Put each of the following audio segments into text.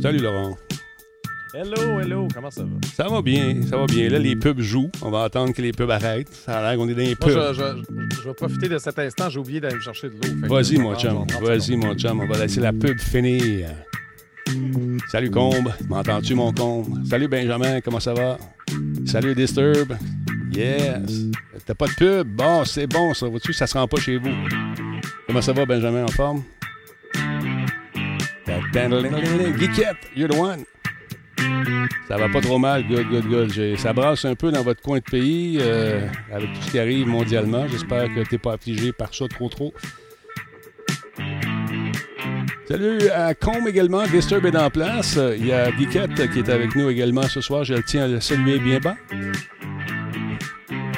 Salut Laurent. Hello, hello, comment ça va? Ça va bien, ça va bien. Là, les pubs jouent. On va attendre que les pubs arrêtent. Ça a l'air qu'on est dans les Moi, pubs. je, je- je vais profiter de cet instant. J'ai oublié d'aller me chercher de l'eau. Vas-y, mon chum. Vas-y, mon chum. On va laisser la pub finir. Salut, Combe. M'entends-tu, mon Combe? Salut, Benjamin. Comment ça va? Salut, Disturb. Yes. T'as pas de pub? Bon, c'est bon, ça. Vois-tu, ça se rend pas chez vous. Comment ça va, Benjamin? En forme? Geekette, you're the one. Ça va pas trop mal, good, good, good. Ça brasse un peu dans votre coin de pays euh, avec tout ce qui arrive mondialement. J'espère que t'es pas affligé par ça trop, trop. Salut à Combe également. Disturb est en place. Il y a Geekette qui est avec nous également ce soir. Je le tiens à le saluer bien bas.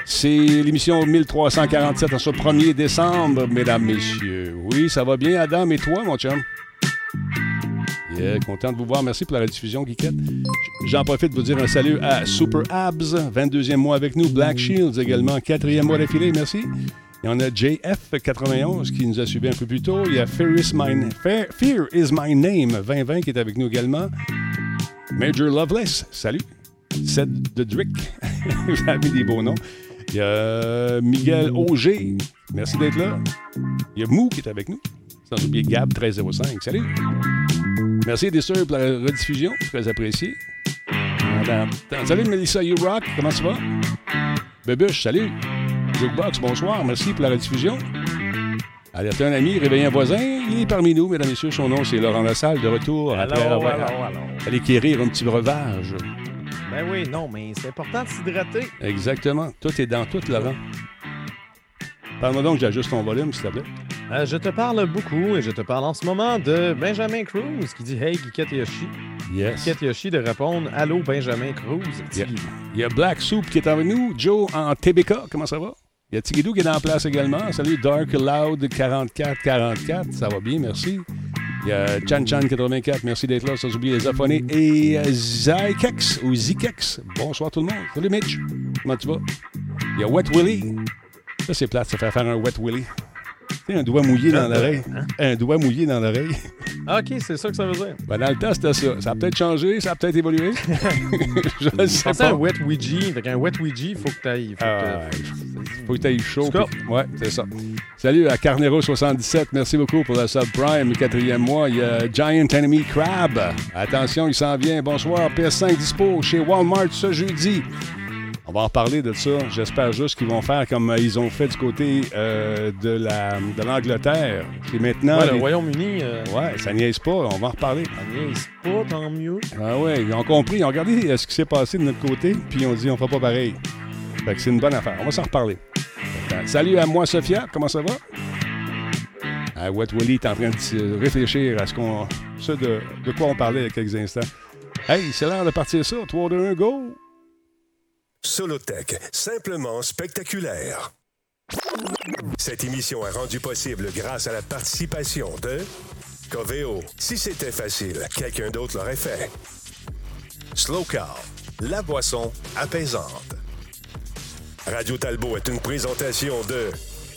C'est l'émission 1347 en ce 1er décembre, mesdames, messieurs. Oui, ça va bien, Adam, et toi, mon chum? Yeah, content de vous voir. Merci pour la rediffusion, Geekette. J'en profite de vous dire un salut à Super Abs, 22e mois avec nous. Black Shields également, 4e mois d'affilée, merci. Et on a JF91 qui nous a suivi un peu plus tôt. Il y a Fear is My, Fear- Fear is My Name 2020 qui est avec nous également. Major Loveless, salut. Seth de Drick, vous avez des beaux noms. Il y a Miguel Auger, merci d'être là. Il y a Mou qui est avec nous. Sans oublier Gab 1305, salut. Merci des pour la rediffusion, très apprécié. Attends. Salut Melissa You Rock, comment tu vas? Bébuche, salut. Jukebox, bonsoir, merci pour la rediffusion. Alertez un ami, réveillez un voisin, il est parmi nous, mesdames et messieurs. Son nom, c'est Laurent Lassalle, de retour après Allô, avoir allô, allô. allé quérir un petit breuvage. Ben oui, non, mais c'est important de s'hydrater. Exactement. Tout est dans tout, Laurent. Parle-moi donc, j'ajuste ton volume, s'il te plaît. Euh, je te parle beaucoup et je te parle en ce moment de Benjamin Cruz qui dit Hey, Geekette Yoshi. Yes. Geekette Yoshi de répondre Allô, Benjamin Cruz. Yeah. Il y a Black Soup qui est avec nous. Joe en TBK, comment ça va? Il y a Tigidou qui est en place également. Salut Dark Loud 4444, ça va bien, merci. Il y a Chan Chan 84, merci d'être là, sans oublier les aphonés. Et Zykex ou Zikex, bonsoir tout le monde. Salut Mitch, comment tu vas? Il y a Wet Willy. Ça c'est plate, ça fait faire un Wet Willy. Tu sais, un doigt mouillé dans l'oreille. Un doigt mouillé dans l'oreille. Ah, OK, c'est ça que ça veut dire. Ben, dans le temps, c'était ça. Ça a peut-être changé, ça a peut-être évolué. Je ne sais C'est un pas. wet Ouija. Avec un wet Ouija, il faut que tu ailles. Ah, faut que tu ailles chaud. Puis- Ouais, c'est ça. Salut à Carnero77. Merci beaucoup pour la subprime, le quatrième mois. Il y a Giant Enemy Crab. Attention, il s'en vient. Bonsoir. PS5 dispo chez Walmart ce jeudi. On va en reparler de ça. J'espère juste qu'ils vont faire comme euh, ils ont fait du côté euh, de la de l'Angleterre. C'est maintenant. Ouais, le Royaume-Uni, euh, Ouais, ça niaise pas. On va en reparler. ça niaise pas, tant mieux. Ah ouais, ils ont compris. Ils ont regardé ce qui s'est passé de notre côté, puis ils ont dit on fera pas pareil. Fait que c'est une bonne affaire. On va s'en reparler. Salut à moi, Sophia. Comment ça va? Ah, Wet Willy est en train de réfléchir à ce, qu'on, ce de, de quoi on parlait il y a quelques instants. Hey, c'est l'heure de partir ça. 3, 2, 1, go! Solotech, simplement spectaculaire. Cette émission est rendue possible grâce à la participation de Coveo. Si c'était facile, quelqu'un d'autre l'aurait fait. Slow Car, la boisson apaisante. Radio Talbot est une présentation de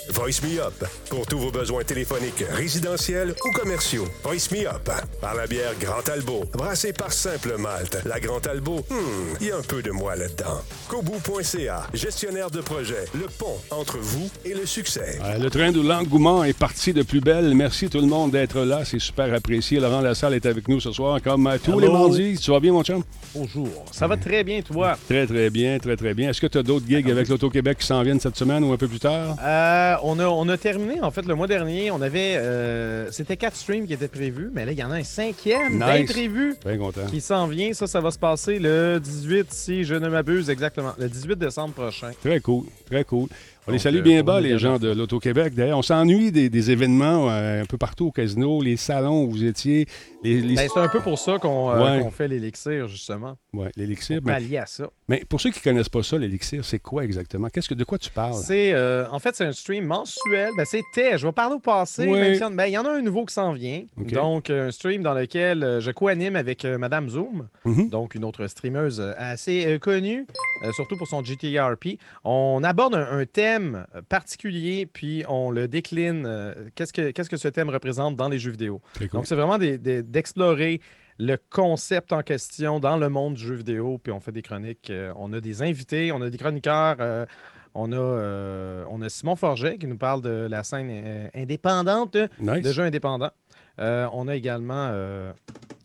Voice Me Up pour tous vos besoins téléphoniques, résidentiels ou commerciaux. Voice Me Up par la bière Grand Talbot, brassée par Simple Malte. La Grand Talbot, hmm, il y a un peu de moi là-dedans. Kobu.ca, gestionnaire de projet, le pont entre vous et le succès. Euh, le train de l'engouement est parti de plus belle. Merci tout le monde d'être là. C'est super apprécié. Laurent Lassalle est avec nous ce soir, comme euh, tous Hello. les mardis. Tu vas bien, mon chum? Bonjour. Ça va très bien, toi? Très, très bien, très, très bien. Est-ce que tu as d'autres gigs avec l'Auto-Québec qui s'en viennent cette semaine ou un peu plus tard? Euh, on, a, on a terminé, en fait, le mois dernier. On avait. euh, C'était quatre streams qui étaient prévus, mais là, il y en a un cinquième Nice. d'imprévu Bien content. qui s'en vient. Ça, ça va se passer le 18, si je ne m'abuse, exactement. Le 18 décembre prochain. Très cool, très cool. On les salue euh, bien bas, les gens de l'Auto-Québec. D'ailleurs, on s'ennuie des, des événements euh, un peu partout au casino, les salons où vous étiez, les, les- Ben, c'est un peu pour ça qu'on euh, Ouais. fait l'élixir, justement. ouais, l'élixir. Mais, pallier à ça. mais pour ceux qui connaissent pas ça, l'élixir, c'est quoi exactement? Qu'est-ce que, de quoi tu parles? C'est, euh, en fait, c'est un stream mensuel. Ben, c'était, je vais parler au passé. Ouais. même si on- ben, il y en a un nouveau qui s'en vient. Donc, un stream dans lequel je co-anime avec euh, Madame Zoom, Mhm. donc une autre streameuse assez euh, connue, euh, surtout pour son GTRP. On aborde un, un thème thème particulier, puis on le décline. euh, Qu'est-ce que, qu'est-ce que ce thème représente dans les jeux vidéo? Cool. Donc, c'est vraiment des- des- d'explorer le concept en question dans le monde du jeu vidéo, puis on fait des chroniques. euh, on a des invités, on a des chroniqueurs. euh, on, a, euh, on a Simon Forget qui nous parle de la scène euh, indépendante Nice. de jeux indépendants. Euh, on a également euh,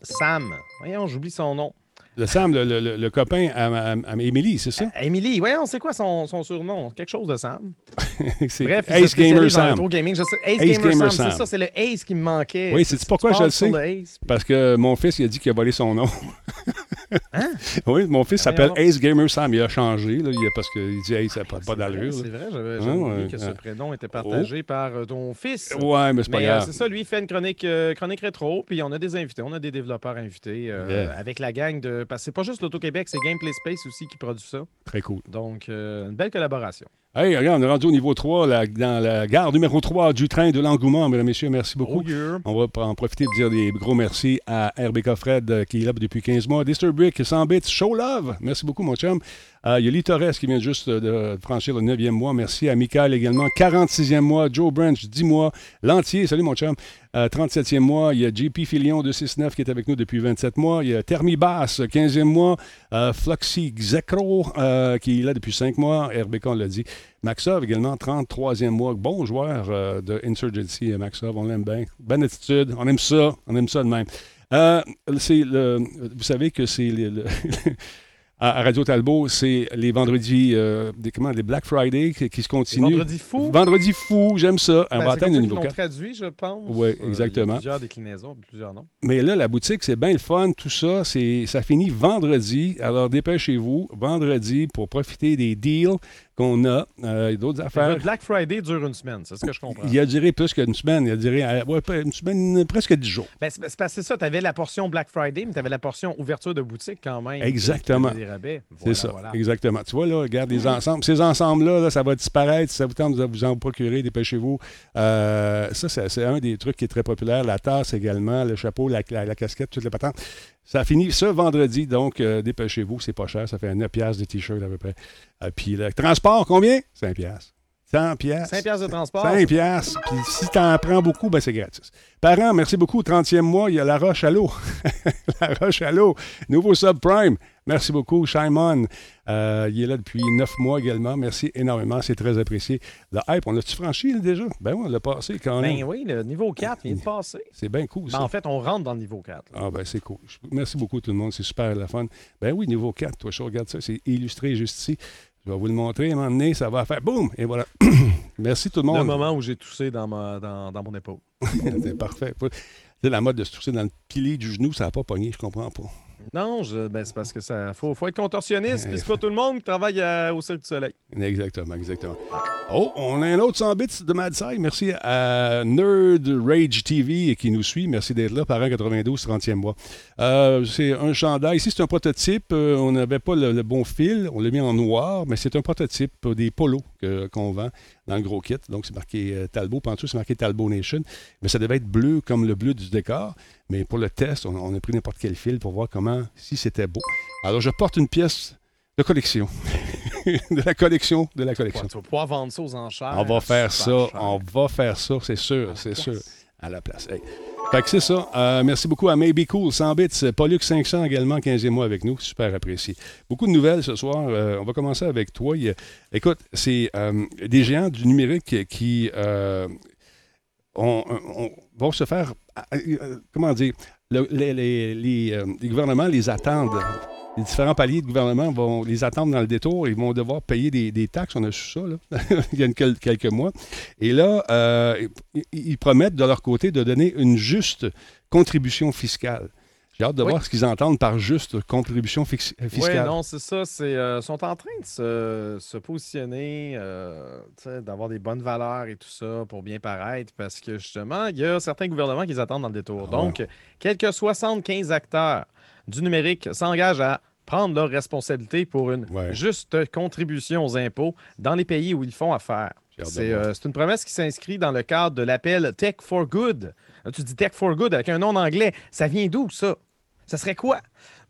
Sam. Voyons, j'oublie son nom. Le Sam, le, le- copain à, à, à Émilie, c'est ça? Emily, voyons, c'est quoi son, son surnom? Quelque chose de Sam. c'est Bref, Ace Gamer Sam. rétro gaming. Je sais- Ace, Ace Gamer, Gamer Sam, c'est ça, c'est le Ace qui me manquait. Oui, sais-tu pourquoi je le sais? Ace? Parce que mon fils, il a dit qu'il a volé son nom. Hein? Oui, mon fils Ah, s'appelle. Ace Gamer Sam. Il a changé là, parce qu'il dit Hey, ça n'a pas, C'est vrai, d'allure. C'est vrai, j'avais Ah, oublié que ce ouais. prénom était partagé par euh, ton fils. Ouais, mais c'est pas Mais euh, grave. c'est ça, lui, il fait une chronique, euh, chronique rétro, puis on a des invités, on a des développeurs invités Yeah. avec la gang de. Parce que c'est pas juste l'Auto-Québec, c'est Gameplay Space aussi qui produit ça. Très cool. Donc, euh, une belle collaboration. Hey, regarde, on est rendu au niveau 3, la- dans la gare numéro 3 du train de l'engouement. Mesdames et messieurs, merci beaucoup. Oh, yeah. On va en profiter de dire des gros merci à RBK Fred euh, qui est là depuis 15 mois. Disturbic, 100 bits, Show Love. Merci beaucoup, mon chum. Euh, Il y a Lee Torres qui vient juste de franchir le 9e mois. Merci à Michael également. 46e mois. Joe Branch, 10 mois. L'entier, salut mon chum. Euh, 37e mois. Il y a JP Filion, 269 qui est avec nous depuis 27 mois. Il y a Thermi Bass, 15e mois. Euh, Floxy Xecro euh, qui est là depuis 5 mois. RBK, l'a dit. Maxov également, 33e mois. Bon joueur euh, de Insurgency, euh, Maxov. On l'aime bien. Bonne attitude. On aime ça. On aime ça de même. Euh, vous savez que c'est le- à à Radio Talbot, c'est les vendredis, euh, des, comment, les Black Friday qui, qui se continuent. Vendredi fou. Vendredi fou, j'aime ça. On Ben, va c'est comme atteindre le niveau l'ont 4. traduit, je pense. Ouais, Euh, il y a exactement. plusieurs déclinaisons, plusieurs noms. Mais là, la boutique, c'est bien le fun, tout ça. C'est, ça finit vendredi. Alors dépêchez-vous, vendredi, pour profiter des deals qu'on a euh, et d'autres Le affaires. Black Friday dure une semaine, c'est ce que je comprends. Il a duré plus qu'une semaine. Il a duré euh, ouais, une semaine, presque 10 jours. Ben, c'est parce que ça, tu avais la portion Black Friday, mais tu avais la portion ouverture de boutique quand même. Exactement. Des rabais. C'est ça, voilà. exactement. Tu vois, là, regarde les ensembles. Ces ensembles-là, là, ça va disparaître. Si ça vous tente de vous en procurer, dépêchez-vous. Euh, ça, c'est, c'est un des trucs qui est très populaire. La tasse également, le chapeau, la, la- la casquette, toutes les patentes. Ça finit ce vendredi, donc euh, dépêchez-vous. C'est pas cher. Ça fait 9 piastres de t-shirt à peu près. Euh, puis le transport, combien? 5 piastres. 100 piastres. 5 piastres de transport. 5 piastres. Puis si tu en prends beaucoup, ben c'est gratis. Parents, merci beaucoup. 30e mois, il y a La Roche à l'eau. la Roche à l'eau. Nouveau subprime. Merci beaucoup. Shimon, euh, il est là depuis 9 mois également. Merci énormément. C'est très apprécié. Le hype, on l'a-tu franchi là, déjà? Ben oui, on l'a passé quand même. Ben oui, le niveau 4 vient de passer. C'est bien cool, ça. Ben, en fait, on rentre dans le niveau 4. là. Ah ben c'est cool. Merci beaucoup tout le monde, c'est super la fun. Ben oui, niveau 4, toi, je regarde ça, c'est illustré juste ici. Je vais vous le montrer, à un moment donné, ça va faire boum, et voilà. Merci tout le monde. Le moment où j'ai toussé dans, ma, dans, dans mon épaule. c'est parfait. C'est la mode de se tousser dans le pilier du genou, ça n'a pas pogné, je comprends pas. Non, je- ben, c'est parce que ça faut, faut être contorsionniste, puis c'est pas tout le monde qui travaille à- au Cirque du Soleil. Exactement, exactement. Oh, on a un autre 100 bits de Mad. Merci à Nerd Rage TV qui nous suit. Merci d'être là, parent 92, 30e mois. Euh, c'est un chandail. Ici, c'est un prototype. Euh, on n'avait pas le, le bon fil. On l'a mis en noir, mais c'est un prototype euh, des polos que- qu'on vend dans le gros kit. Donc, c'est marqué euh, Talbot. Dessous, c'est marqué Talbot Nation. Mais ça devait être bleu comme le bleu du décor. Mais pour le test, on, on a pris n'importe quel fil pour voir comment, si c'était beau. Alors, je porte une pièce de collection. de la collection de la collection. Ouais, tu vas pouvoir vendre ça aux enchères. On va faire ça, cher. on va faire ça, c'est sûr, la c'est sûr. À la place. Hey. Que c'est ça. Euh, merci beaucoup à Maybe Cool, 100 bits. Pollux 500 également, 15e mois avec nous. Super apprécié. Beaucoup de nouvelles ce soir. Euh, on va commencer avec toi. Écoute, c'est euh, des géants du numérique qui on- on- vont se faire. comment dire euh, les gouvernements les attendent. Les différents paliers de gouvernement vont les attendre dans le détour. Ils vont devoir payer des, taxes. On a su ça il y a quelques mois. Et là, euh, ils promettent de leur côté de donner une juste contribution fiscale. J'ai hâte de Oui. voir ce qu'ils entendent par juste contribution Oui, fiscale. non, c'est ça. Euh, sont en train de se, se positionner, euh, d'avoir des bonnes valeurs et tout ça pour bien paraître, parce que justement, il y a certains gouvernements qui les attendent dans le détour. Ah. Donc, quelques 75 acteurs du numérique s'engagent à prendre leurs responsabilités pour une Ouais. juste contribution aux impôts dans les pays où ils font affaire. Euh, c'est une promesse qui s'inscrit dans le cadre de l'appel Tech for Good. Tu dis Tech for Good avec un nom en anglais. Ça vient d'où, ça? Ça serait quoi?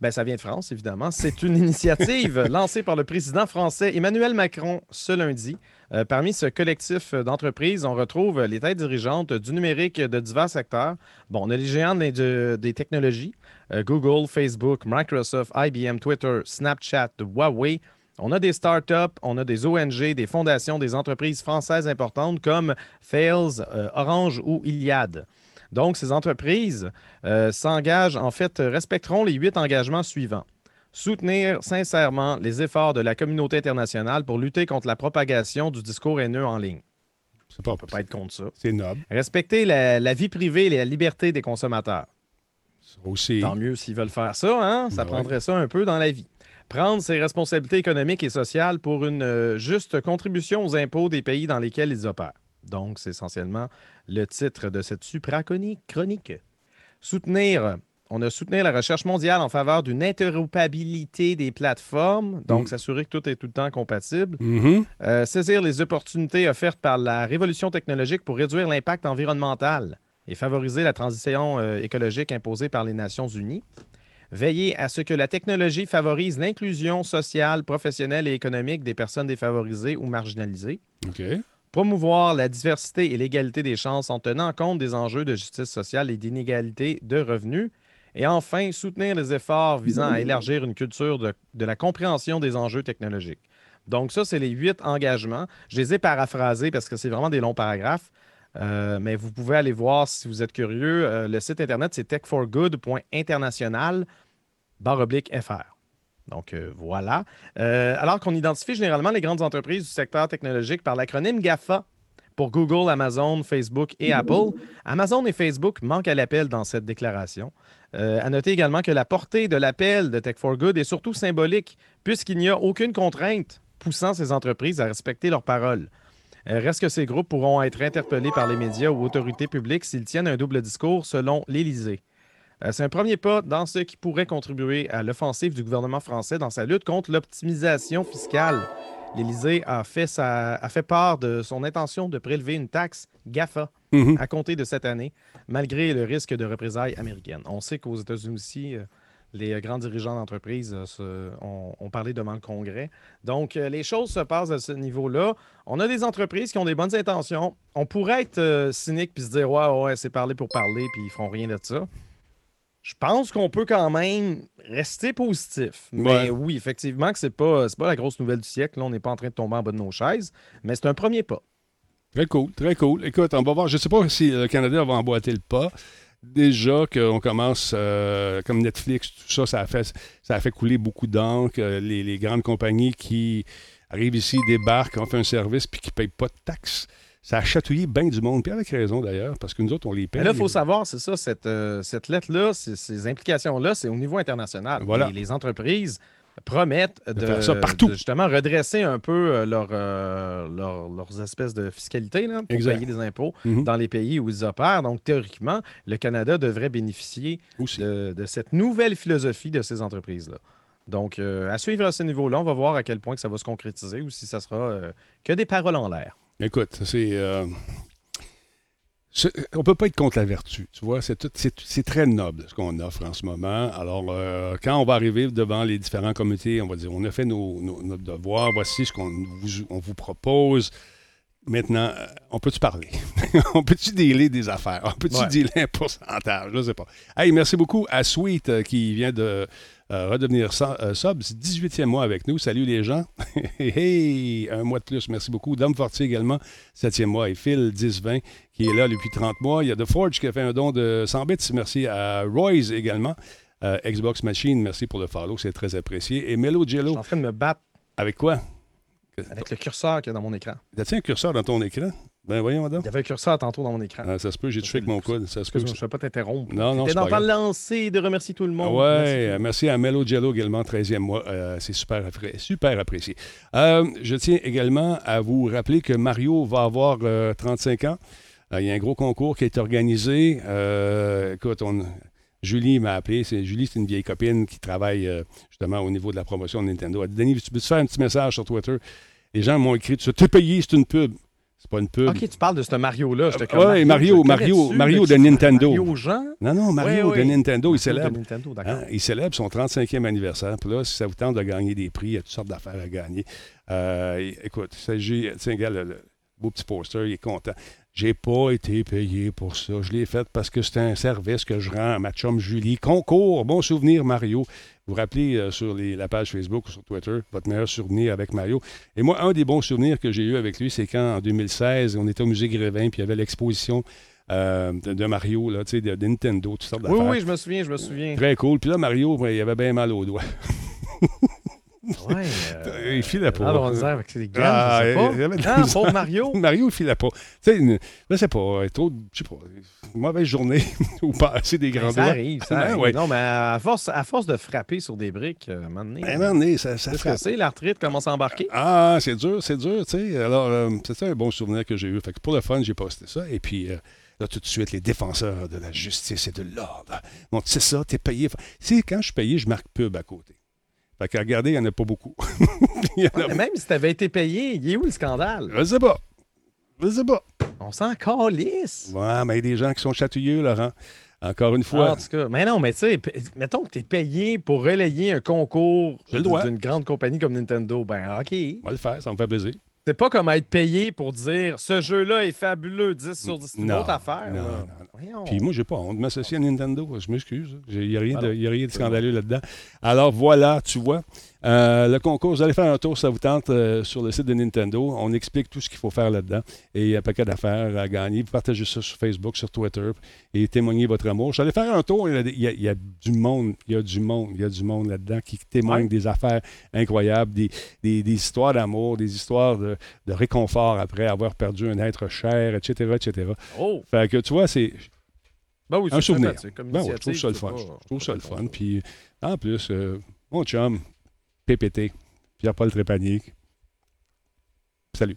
Ben, ça vient de France, évidemment. C'est une initiative lancée par le président français Emmanuel Macron ce lundi. Euh, parmi ce collectif d'entreprises, on retrouve les têtes dirigeantes du numérique de divers secteurs. Bon, on a les géants des technologies, euh, Google, Facebook, Microsoft, IBM, Twitter, Snapchat, Huawei. On a des startups, on a des ONG, des fondations, des entreprises françaises importantes comme Fails, euh, Orange ou Iliad. Donc, ces entreprises euh, s'engagent, en fait, respecteront les huit engagements suivants. Soutenir sincèrement les efforts de la communauté internationale pour lutter contre la propagation du discours haineux en ligne. Pas, on ne peut pas être contre ça. C'est noble. Respecter la, vie privée et la liberté des consommateurs. Aussi. Tant mieux s'ils veulent faire ça, hein? ça ben prendrait ça un peu dans la vie. Prendre ses responsabilités économiques et sociales pour une euh, juste contribution aux impôts des pays dans lesquels ils opèrent. Donc, c'est essentiellement le titre de cette suprachronique. Soutenir, on a soutenu la recherche mondiale en faveur d'une interopérabilité des plateformes, donc mm. s'assurer que tout est tout le temps compatible. Mm-hmm. Euh, saisir les opportunités offertes par la révolution technologique pour réduire l'impact environnemental et favoriser la transition euh, écologique imposée par les Nations unies. Veiller à ce que la technologie favorise l'inclusion sociale, professionnelle et économique des personnes défavorisées ou marginalisées. OK promouvoir la diversité et l'égalité des chances en tenant compte des enjeux de justice sociale et d'inégalité de revenus. Et enfin, soutenir les efforts visant à élargir une culture de, la compréhension des enjeux technologiques. Donc ça, c'est les huit engagements. Je les ai paraphrasés parce que c'est vraiment des longs paragraphes. Euh, mais vous pouvez aller voir si vous êtes curieux. Euh, le site internet, c'est techforgood.international fr. Donc euh, voilà. Euh, alors qu'on identifie généralement les grandes entreprises du secteur technologique par l'acronyme GAFA pour Google, Amazon, Facebook et Apple, Amazon et Facebook manquent à l'appel dans cette déclaration. Euh, à noter également que la portée de l'appel de Tech for Good est surtout symbolique, puisqu'il n'y a aucune contrainte poussant ces entreprises à respecter leurs paroles. reste que ces groupes pourront être interpellés par les médias ou autorités publiques s'ils tiennent un double discours selon l'Élysée. Euh, c'est un premier pas dans ce qui pourrait contribuer à l'offensive du gouvernement français dans sa lutte contre l'optimisation fiscale. L'Élysée a fait, a fait part de son intention de prélever une taxe GAFA mhm. à compter de cette année, malgré le risque de représailles américaines. On sait qu'aux États-Unis aussi, euh, les grands dirigeants d'entreprise euh, ont, parlé devant le Congrès. Donc, les choses se passent à ce niveau-là. On a des entreprises qui ont des bonnes intentions. On pourrait être cynique puis se dire Ouais, ouais, c'est parler pour parler, puis ils feront rien de ça je pense qu'on peut quand même rester positif. Mais oui, effectivement, que c'est pas, pas la grosse nouvelle du siècle. Là, on n'est pas en train de tomber en bas de nos chaises, mais c'est un premier pas. Très cool, très cool. Écoute, on va voir. Je ne sais pas si le Canada va emboîter le pas. Déjà qu'on commence, euh, comme Netflix, tout ça, ça a fait, ça a fait couler beaucoup d'encre. Euh, les, les, grandes compagnies qui arrivent ici, débarquent, ont fait un service, puis qui ne payent pas de taxes ça a chatouillé bien du monde, puis avec raison d'ailleurs, parce que nous autres, on les paye. Mais là, il faut savoir, c'est ça, cette, euh, cette lettre-là, ces, implications-là, c'est au niveau international. Voilà. les entreprises promettent de, faire ça partout. justement redresser un peu euh, leur, euh, leurs espèces de fiscalité là, pour payer des impôts mhm. dans les pays où ils opèrent. Donc, théoriquement, le Canada devrait bénéficier de, de, cette nouvelle philosophie de ces entreprises-là. Donc, à suivre à ce niveau-là, on va voir à quel point que ça va se concrétiser ou si ça sera que des paroles en l'air. Écoute, euh, c'est. on ne peut pas être contre la vertu, tu vois. C'est, très noble ce qu'on offre en ce moment. Alors, euh, quand on va arriver devant les différents comités, on va dire on a fait nos, notre devoir, voici ce qu'on vous, on vous propose. Maintenant, euh, on peut-tu parler? on peut-tu dealer des affaires? On peut-tu dealer un pourcentage? Je ne sais pas. Hey, merci beaucoup à Sweet qui vient de euh, redevenir euh, sub, 18e mois avec nous. Salut les gens. hey, un mois de plus, merci beaucoup. Dom Fortier également, 7e mois. Et Phil, 10-20, qui est là depuis 30 mois. Il y a The Forge qui a fait un don de 100 bits. Merci à Royce également. Euh, Xbox Machine, merci pour le follow, c'est très apprécié. Et Melo Jello. Je suis en train de me battre. Avec quoi? Avec le curseur qu'il y a dans mon écran. As-tu un curseur dans ton écran? Ben voyons, madame. Il y avait un curseur tantôt dans mon écran. Ah, ça se peut, j'ai touché avec mon coude. Ça se peut. Je ne vais pas t'interrompre. Non, non, c'est dans le lancer de remercier tout le monde. Oui, merci. merci. à Melo Jello également, 13e mois. Euh, c'est super, super apprécié. Euh, je tiens également à vous rappeler que Mario va avoir 35 euh, ans. Il y a un gros concours qui est organisé. écoute, on, Julie m'a appelé. Julie, c'est une vieille copine qui travaille justement au niveau de la promotion de Nintendo. Elle dit Denis, tu peux te faire un petit message sur Twitter? Les gens m'ont écrit Tu t'es payé, c'est une pub. C'est pas une pub. Ok, tu parles de ce Mario-là. j'étais Ah, comme, ouais, Mario, Mario, Mario de Nintendo. Mario Jean? Non, non, Mario Oui, de oui. Nintendo, il célèbre. Nintendo. Hein, il célèbre son 35e anniversaire. Puis là, si ça vous tente de gagner des prix, il y a toutes sortes d'affaires à gagner. Euh, écoute, il s'agit, tiens, regarde, le, le beau petit poster, il est content. J'ai pas été payé pour ça. Je l'ai fait parce que c'est un service que je rends à ma chum Julie. Concours, bon souvenir Mario. Vous vous rappelez euh, sur les- la page Facebook ou sur Twitter, votre meilleur souvenir avec Mario. Et moi, un des bons souvenirs que j'ai eu avec lui, c'est quand en 2016, on était au musée Grévin, puis il y avait l'exposition euh, de, de Mario, là, tu sais, de, de Nintendo, toutes sortes Oui, d'affaires. oui, je me souviens, je me souviens. Très cool. Puis là, Mario, ben, il avait bien mal aux doigts. Ouais, Il filait pas. Ah, on disait avec ses gants, Ah, je sais pas. Ah, misère. pauvre Mario? Mario, il filait pas. Tu sais, une- je sais pas, euh, trop, de- je sais pas, une mauvaise journée ou passer des grands Ben, Ça doigts. arrive, ça Ben, arrive. ouais. Non, mais à force, à force de frapper sur des briques, euh, à un moment donné, À un moment donné, ça, ça frappe. c'est, l'arthrite commence à embarquer. Ah, c'est dur, c'est dur, tu sais. Alors, euh, c'est ça un bon souvenir que j'ai eu. Fait que pour le fun, j'ai posté ça. Et puis, euh, là, tout de suite, les défenseurs de la justice et de l'ordre. Bon, c'est ça, t'es payé. Tu sais, quand je suis payé, je marque pub à côté. Fait que regardez, il n'y en a pas beaucoup. Il y en a Ouais, mais même si tu avais été payé, il est où le scandale? Je sais pas. Je sais pas. On s'en calisse. Ouais, mais il y a des gens qui sont chatouilleux, Laurent. Encore une Ah, fois. en tout cas, mais non, mais tu sais, mettons que tu es payé pour relayer un concours d'une grande compagnie comme Nintendo. Ben, OK. on va le faire, ça me fait plaisir. C'est pas comme être payé pour dire ce jeu-là est fabuleux, 10 sur 10. C'est une autre affaire. non, non, non. Puis moi, j'ai pas honte de m'associer à Nintendo. Je m'excuse. Il n'y a, a rien de scandaleux là-dedans. Alors voilà, tu vois. Euh, le concours, vous allez faire un tour, ça vous tente, euh, sur le site de Nintendo. On explique tout ce qu'il faut faire là-dedans. Et il y a un paquet d'affaires à gagner. Vous partagez ça sur Facebook, sur Twitter et témoignez votre amour. Suis allé faire un tour. Il y, a, des- il y a- il y a du monde. Il y a du monde. Il y a du monde là-dedans qui témoigne Ouais. des affaires incroyables, des, des- des histoires d'amour, des histoires de, de réconfort après avoir perdu un être cher, etc., etc. Oh, Fait que tu vois, c'est ben oui, un souvenir. comme Ben ouais, je trouve ça le fun. pas- Je trouve ça le fun. Puis en plus, euh, mon chum, PPT, Pierre-Paul Trépanier. Salut.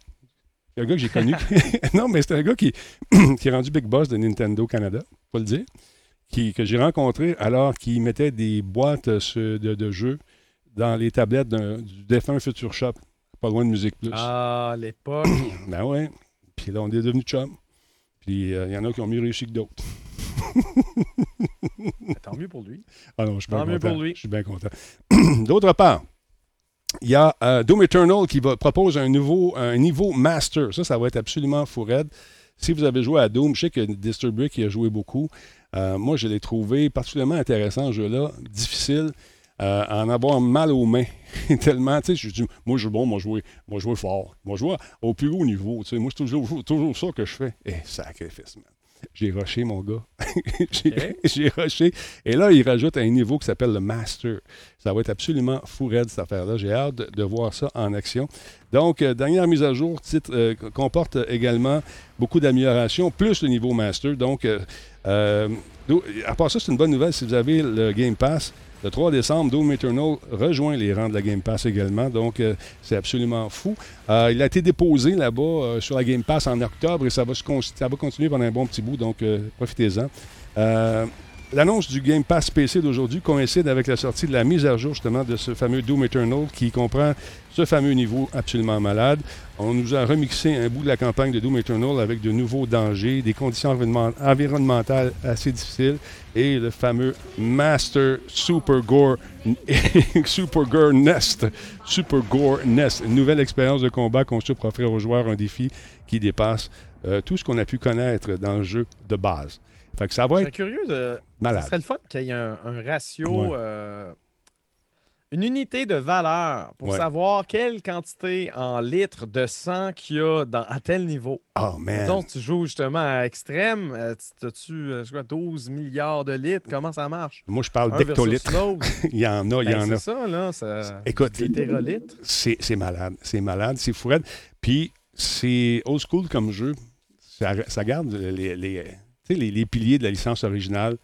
C'est un gars que j'ai connu. non, mais c'est un gars qui, qui est rendu big boss de Nintendo Canada, faut le dire. Qui, que j'ai rencontré alors qu'il mettait des boîtes euh, sur- de, de jeux dans les tablettes du défunt Future Shop, pas loin de Musique Plus. Ah, l'époque. Ben ouais. Puis là, on est devenus chum. Puis euh, il y en a qui ont mieux réussi que d'autres. Tant mieux pour lui. Ah non, je suis bien Tant mieux content. pour lui. Je suis bien content. D'autre part, il y a euh, Doom Eternal qui va, propose un, nouveau, un niveau master. Ça, ça va être absolument fou raide. Si vous avez joué à Doom, je sais que Disturbic qui a joué beaucoup. Euh, moi, je l'ai trouvé particulièrement intéressant, ce jeu-là. Difficile. euh, en avoir mal aux mains. Tellement, tu sais, je dis, moi, je suis bon, moi, jouer, moi, jouer fort. Moi, jouer au plus haut niveau. Tu sais, moi, c'est toujours, toujours ça que je fais. Eh, sacrifice, man. J'ai rushé, mon gars. j'ai, rushé. Et là, il rajoute un niveau qui s'appelle le Master. Ça va être absolument fou raide, cette affaire-là. J'ai hâte de, de voir ça en action. Donc, euh, dernière mise à jour, titre, euh, comporte également beaucoup d'améliorations, plus le niveau Master. Donc, euh, à part ça, c'est une bonne nouvelle si vous avez le Game Pass. Le 3 décembre, Doom Eternal rejoint les rangs de la Game Pass également. Donc, euh, c'est absolument fou. Euh, il a été déposé là-bas euh, sur la Game Pass en octobre et ça va, ça va continuer pendant un bon petit bout. Donc, profitez-en. L'annonce du Game Pass PC d'aujourd'hui coïncide avec la sortie de la mise à jour justement de ce fameux Doom Eternal qui comprend ce fameux niveau absolument malade. On nous a remixé un bout de la campagne de Doom Eternal avec de nouveaux dangers, des conditions environnement- environnementales assez difficiles et le fameux Master Super Gore Super Gore Nest. Super Gore Nest. Une nouvelle expérience de combat conçue pour offrir aux joueurs un défi qui dépasse euh, tout ce qu'on a pu connaître dans le jeu de base. Fait que ça va être curieux de. Ça malade. serait le fun qu'il y ait un, un ratio, Ouais. euh, une unité de valeur pour Ouais. savoir quelle quantité en litres de sang qu'il y a dans, à tel niveau. Oh man. Donc, tu joues justement à extrême. euh, tu- As-tu euh, pas, 12 milliards de litres? Comment ça marche? Moi, je parle d'hectolitres. Il y en a, il y Ben, en a. c'est ça, là. Ça... Écoute, c'est c'est malade. C'est malade, c'est fou raide. Puis, c'est old school comme jeu. Ça, ça garde les, les, tu sais, les, les piliers de la licence originale.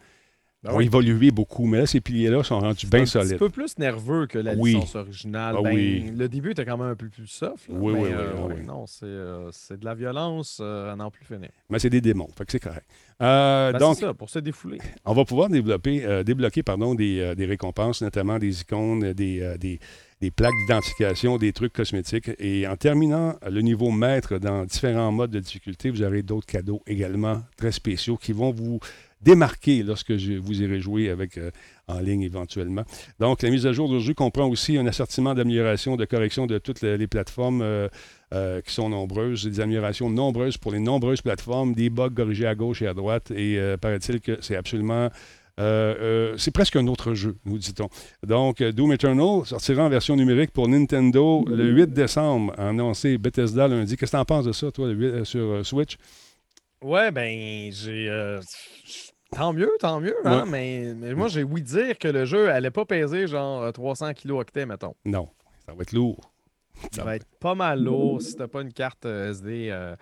Ben ont oui. évolué beaucoup, mais là, ces piliers-là sont rendus bien un solides. petit peu plus nerveux que la Oui. licence originale. Ah Ben, oui. Le début était quand même un peu plus soft. là, Oui, mais, oui, oui, euh, oui, oui. Non, c'est euh, c'est de la violence euh, à n'en plus finir. Mais c'est des démons, fait que c'est correct. Euh, Ben, donc, c'est ça, pour se défouler. on va pouvoir développer, débloquer pardon, des, des récompenses, notamment des icônes, des, des, des plaques d'identification, des trucs cosmétiques. Et en terminant le niveau maître dans différents modes de difficulté, vous aurez d'autres cadeaux également très spéciaux qui vont vous démarquer lorsque vous irez jouer avec euh, en ligne éventuellement. Donc, la mise à jour jeu comprend aussi un assortiment d'améliorations, de corrections de toutes les, plateformes euh, euh, qui sont nombreuses, des améliorations nombreuses pour les nombreuses plateformes, des bugs corrigés à gauche et à droite. Et paraît-il que c'est absolument euh, euh, c'est presque un autre jeu, nous dit-on. Donc, euh, Doom Eternal sortira en version numérique pour Nintendo le 8 décembre, annoncé Bethesda lundi. Qu'est-ce que tu en penses de ça, toi, le 8, sur Switch? Ouais, ben, j'ai. Tant mieux, tant mieux, hein, Ouais. mais, mais moi, j'ai ouï dire que le jeu allait pas peser genre euh, 300 kilos octets, mettons. Non, ça va être lourd. Ça va être pas mal lourd. Si t'as pas une carte SD euh,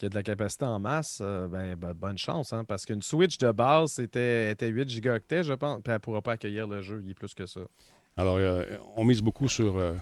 qui a de la capacité en masse, euh, ben, ben, bonne chance, hein, parce qu'une Switch de base, c'était était 8 gigaoctets, je pense, puis elle pourra pas accueillir le jeu, il est plus que ça. Alors, euh, on mise beaucoup sur, euh,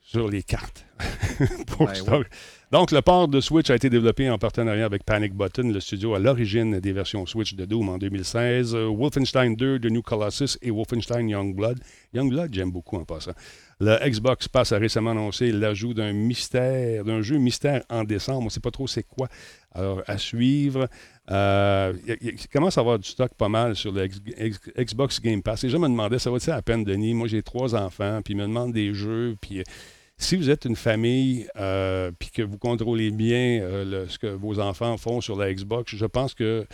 sur les cartes. Pour Ben. Donc, le port de Switch a été développé en partenariat avec Panic Button, le studio à l'origine des versions Switch de Doom en 2016, euh, Wolfenstein 2, The New Colossus et Wolfenstein Youngblood. Youngblood, j'aime beaucoup en passant. Le Xbox Pass a récemment annoncé l'ajout d'un mystère, d'un jeu mystère en décembre. On ne sait pas trop c'est quoi. Alors, à suivre. Euh, il commence à avoir du stock pas mal sur le Xbox Game Pass. Les gens me demandaient, ça va-tu à peine, Denis? Moi, j'ai trois enfants, puis ils me demandent des jeux, puis... euh, si vous êtes une famille euh, puis que vous contrôlez bien euh, ce que vos enfants font sur la Xbox, je pense que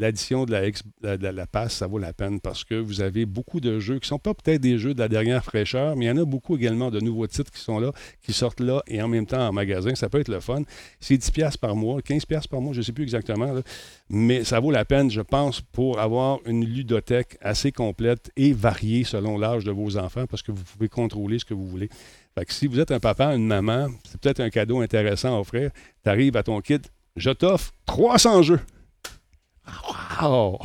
l'addition de la, la- passe, ça vaut la peine parce que vous avez beaucoup de jeux qui ne sont pas peut-être des jeux de la dernière fraîcheur, mais il y en a beaucoup également de nouveaux titres qui sont là, qui sortent là et en même temps en magasin. Ça peut être le fun. C'est 10$ piastres par mois, 15$ piastres par mois, je ne sais plus exactement, mais ça vaut la peine, je pense, pour avoir une ludothèque assez complète et variée selon l'âge de vos enfants parce que vous pouvez contrôler ce que vous voulez. Fait que si vous êtes un papa, une maman, c'est peut-être un cadeau intéressant à offrir. Tu arrives à ton kit, je t'offre 300 jeux. Wow!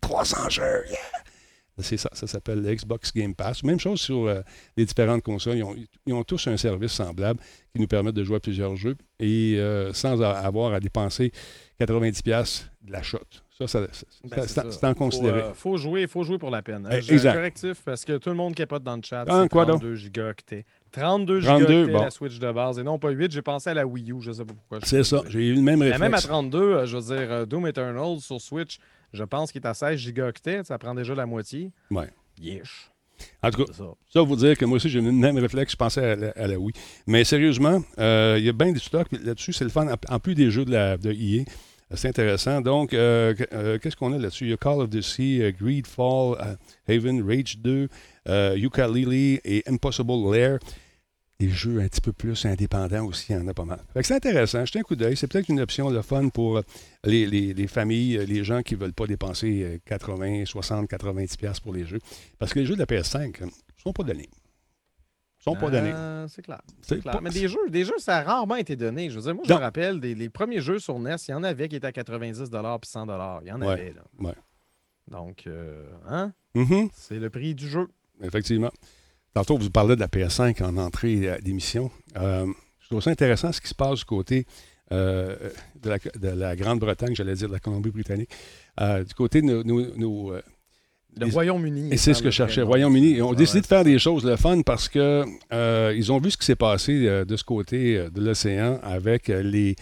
300 jeux, yeah! C'est ça, ça s'appelle le Xbox Game Pass. Même chose sur euh, les différentes consoles. Ils ont, ils ont tous un service semblable qui nous permet de jouer à plusieurs jeux et euh, sans avoir à dépenser 90$ de la shot. Ça, ça, Ben, c'est en considéré. Faut, euh, faut jouer, faut jouer pour la peine. hein. Eh, J'ai un exact. correctif parce que tout le monde capote dans le chat. Ah, c'est quoi donc? 32 gigaoctets. 32 32, gigaoctets bon. la Switch de base et non pas 8. J'ai pensé à la Wii U, je sais pas pourquoi. C'est ça, j'ai eu le même réflexe. même à 32, euh, je veux dire, euh, Doom Eternal sur Switch, je pense qu'il est à 16 gigaoctets. Ça prend déjà la moitié. Ouais. Yesh. En tout cas, ça. Ça, vous dire que moi aussi, j'ai eu le même réflexe, je pensais à la, à la Wii. Mais sérieusement, euh, il y a bien des stocks là-dessus, c'est le fun. En- plus des jeux de, la, de EA, euh, c'est intéressant. Donc, euh, euh, qu'est-ce qu'on a là-dessus? Il y a Call of Sea, euh, Greedfall, euh, Haven, Rage 2, euh, Yooka-Laylee et Impossible Lair. Des jeux un petit peu plus indépendants aussi, il y en a pas mal. C'est intéressant, jetez un coup d'œil. C'est peut-être une option le fun pour les, les- les familles, les gens qui ne veulent pas dépenser euh, 80, 60, 90$ piastres pour les jeux. Parce que les jeux de la PS5 ne sont pas donnés. Sont pas donnés. Ah, c'est clair. C'est clair. pas- Mais des jeux, des jeux, ça a rarement été donné. Je veux dire, moi, je me rappelle, des, les premiers jeux sur NES, il y en avait qui étaient à 90 puis 100 Il y en Ouais, avait, là. ouais. Donc, euh, hein? Mhm, C'est le prix du jeu. effectivement. Tantôt, vous parlez de la PS5 en entrée euh, d'émission. Euh, je trouve ça intéressant ce qui se passe du côté euh, de, la, de la Grande-Bretagne, j'allais dire de la Colombie-Britannique. Euh, du côté de nos, nos- nos, euh, Le Royaume-Uni. Et c'est ce que je cherchais. Royaume-Uni. Ils ont Ah décidé ouais, de faire des choses le fun parce que euh, ils ont vu ce qui s'est passé euh, de ce côté euh, de l'océan avec euh, les,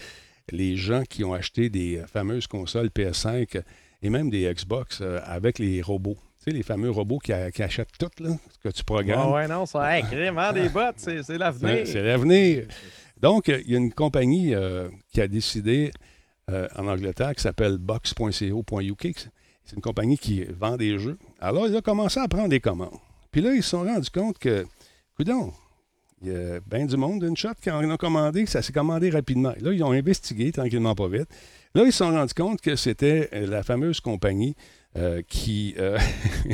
les gens qui ont acheté des fameuses consoles PS5 et même des Xbox avec les robots. Tu sais, les fameux robots qui, achètent tout, là, ce que tu programmes. Ah ouais, non, ça, hey, vraiment des bottes, c'est l'avenir. C'est l'avenir. Donc, il y a une compagnie euh, qui a décidé euh, en Angleterre qui s'appelle box.co.uk. C'est une compagnie qui vend des jeux. Alors, ils ont commencé à prendre des commandes. Puis là, ils se sont rendus compte que, coudon, il y a bien du monde, une shot qui en a commandé, ça s'est commandé rapidement. Là, ils ont investigué tranquillement pas vite. Là, ils se sont rendus compte que c'était euh, la fameuse compagnie euh, qui, euh,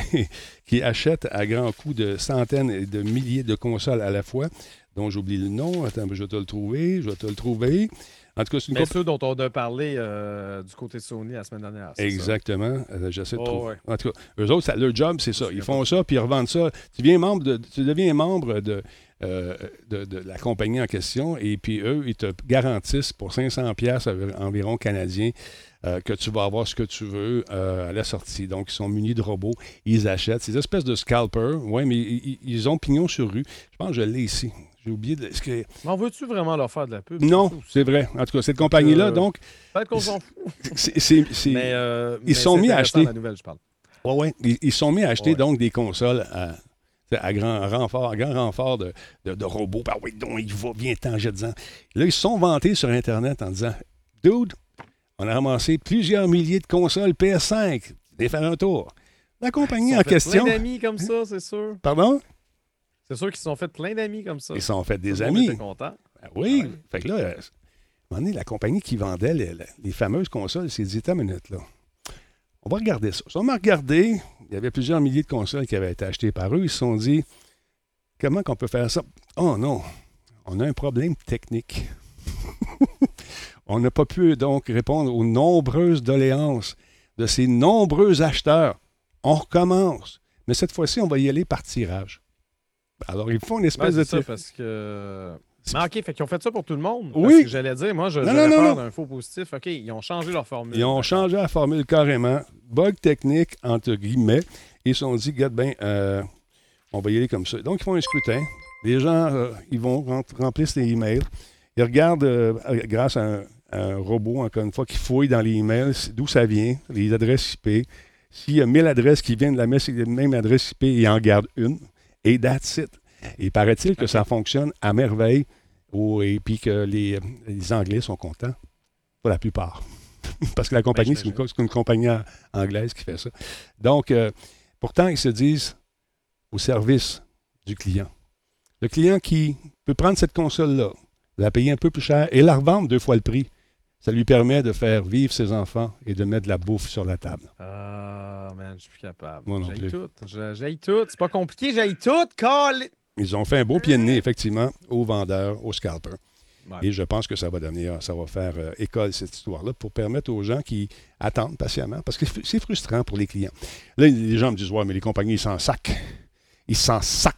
qui achète à grands coups de centaines et de milliers de consoles à la fois, dont j'oublie le nom. Attends, je vais te le trouver. Je vais te le trouver. En tout cas, c'est une ceux dont on a parlé euh, du côté de Sony la semaine dernière. Exactement. Euh, J'essaie de Oh, trouver. ouais. En tout cas, eux autres, ça- leur job, c'est ça. Ils font ça, puis ils revendent ça. Tu, deviens membre de, tu deviens membre de, euh, de, de la compagnie en question. Et puis, eux, ils te garantissent pour 500 pièces environ canadiens que tu vas avoir ce que tu veux à la sortie. Donc, ils sont munis de robots. Ils achètent ces espèces de scalpers. Oui, mais ils, ils ont pignon sur rue. Je pense que je l'ai ici. J'ai oublié de. que- En veux-tu vraiment leur faire de la pub? Non, c'est vrai. En tout cas, cette compagnie-là, Euh, donc, Peut-être qu'on s'en fout. c'est. c'est- c'est- Mais, euh, ils mais sont mis à acheter. La nouvelle, je parle. Ouais, ouais. Ils, ils sont mis à acheter Ouais. donc des consoles à, à grand renfort, à grand renfort de, de- de robots. Ah oui, donc, il va, viens t'en disant. Là, ils se sont vantés sur Internet en disant Dude, on a ramassé plusieurs milliers de consoles PS5. Venez faire un tour. La compagnie en fait question. plein d'amis comme ça, c'est sûr. Pardon? C'est sûr qu'ils se sont fait plein d'amis comme ça. Ils se sont fait des Tout amis. était content. Ben oui. Ouais. Fait que là, euh, à un moment donné, la compagnie qui vendait les, les fameuses consoles s'est dit, attends minute, là. On va regarder ça. Ils ont regardé. Il y avait plusieurs milliers de consoles qui avaient été achetées par eux. Ils se sont dit, comment qu'on peut faire ça? Oh non, on a un problème technique. on n'a pas pu donc répondre aux nombreuses doléances de ces nombreux acheteurs. On recommence. Mais cette fois-ci, on va y aller par tirage. Alors, ils font une espèce de ça, parce que. Mais ok, fait qu'ils ont fait ça pour tout le monde. Oui. J'allais dire, moi, je non. d'un faux positif. Ok, ils ont changé leur formule. Ils ont changé la formule carrément. Bug technique, entre guillemets. Ils se sont dit, regarde bien, euh, on va y aller comme ça. Donc, ils font un scrutin. Les gens, euh, ils vont rem- remplissent les emails. Ils regardent, euh, grâce à un, à un robot, encore une fois, qui fouille dans les emails d'où ça vient, les adresses IP. S'il y a 1000 adresses qui viennent de la même adresse IP, ils en gardent une. Et that's it. Et paraît-il que ça fonctionne à merveille. Oh, et puis que les, les Anglais sont contents. Pour la plupart. Parce que la compagnie, c'est une, compagnie anglaise qui fait ça. Donc, euh, pourtant, ils se disent au service du client. Le client qui peut prendre cette console-là, la payer un peu plus cher et la revendre deux fois le prix, ça lui permet de faire vivre ses enfants et de mettre de la bouffe sur la table. Ah, man, je suis plus capable. Moi non plus. tout. J'haïs tout. C'est pas compliqué, j'haïs tout. Call... Ils ont fait un beau pied de nez, effectivement, aux vendeurs, aux scalpers. Ouais. Et je pense que ça va devenir, ça va faire euh, école, cette histoire-là, pour permettre aux gens qui attendent patiemment, parce que c'est frustrant pour les clients. Là, les gens me disent, ouais, mais les compagnies, ils s'en sacent. Ils s'en sacent.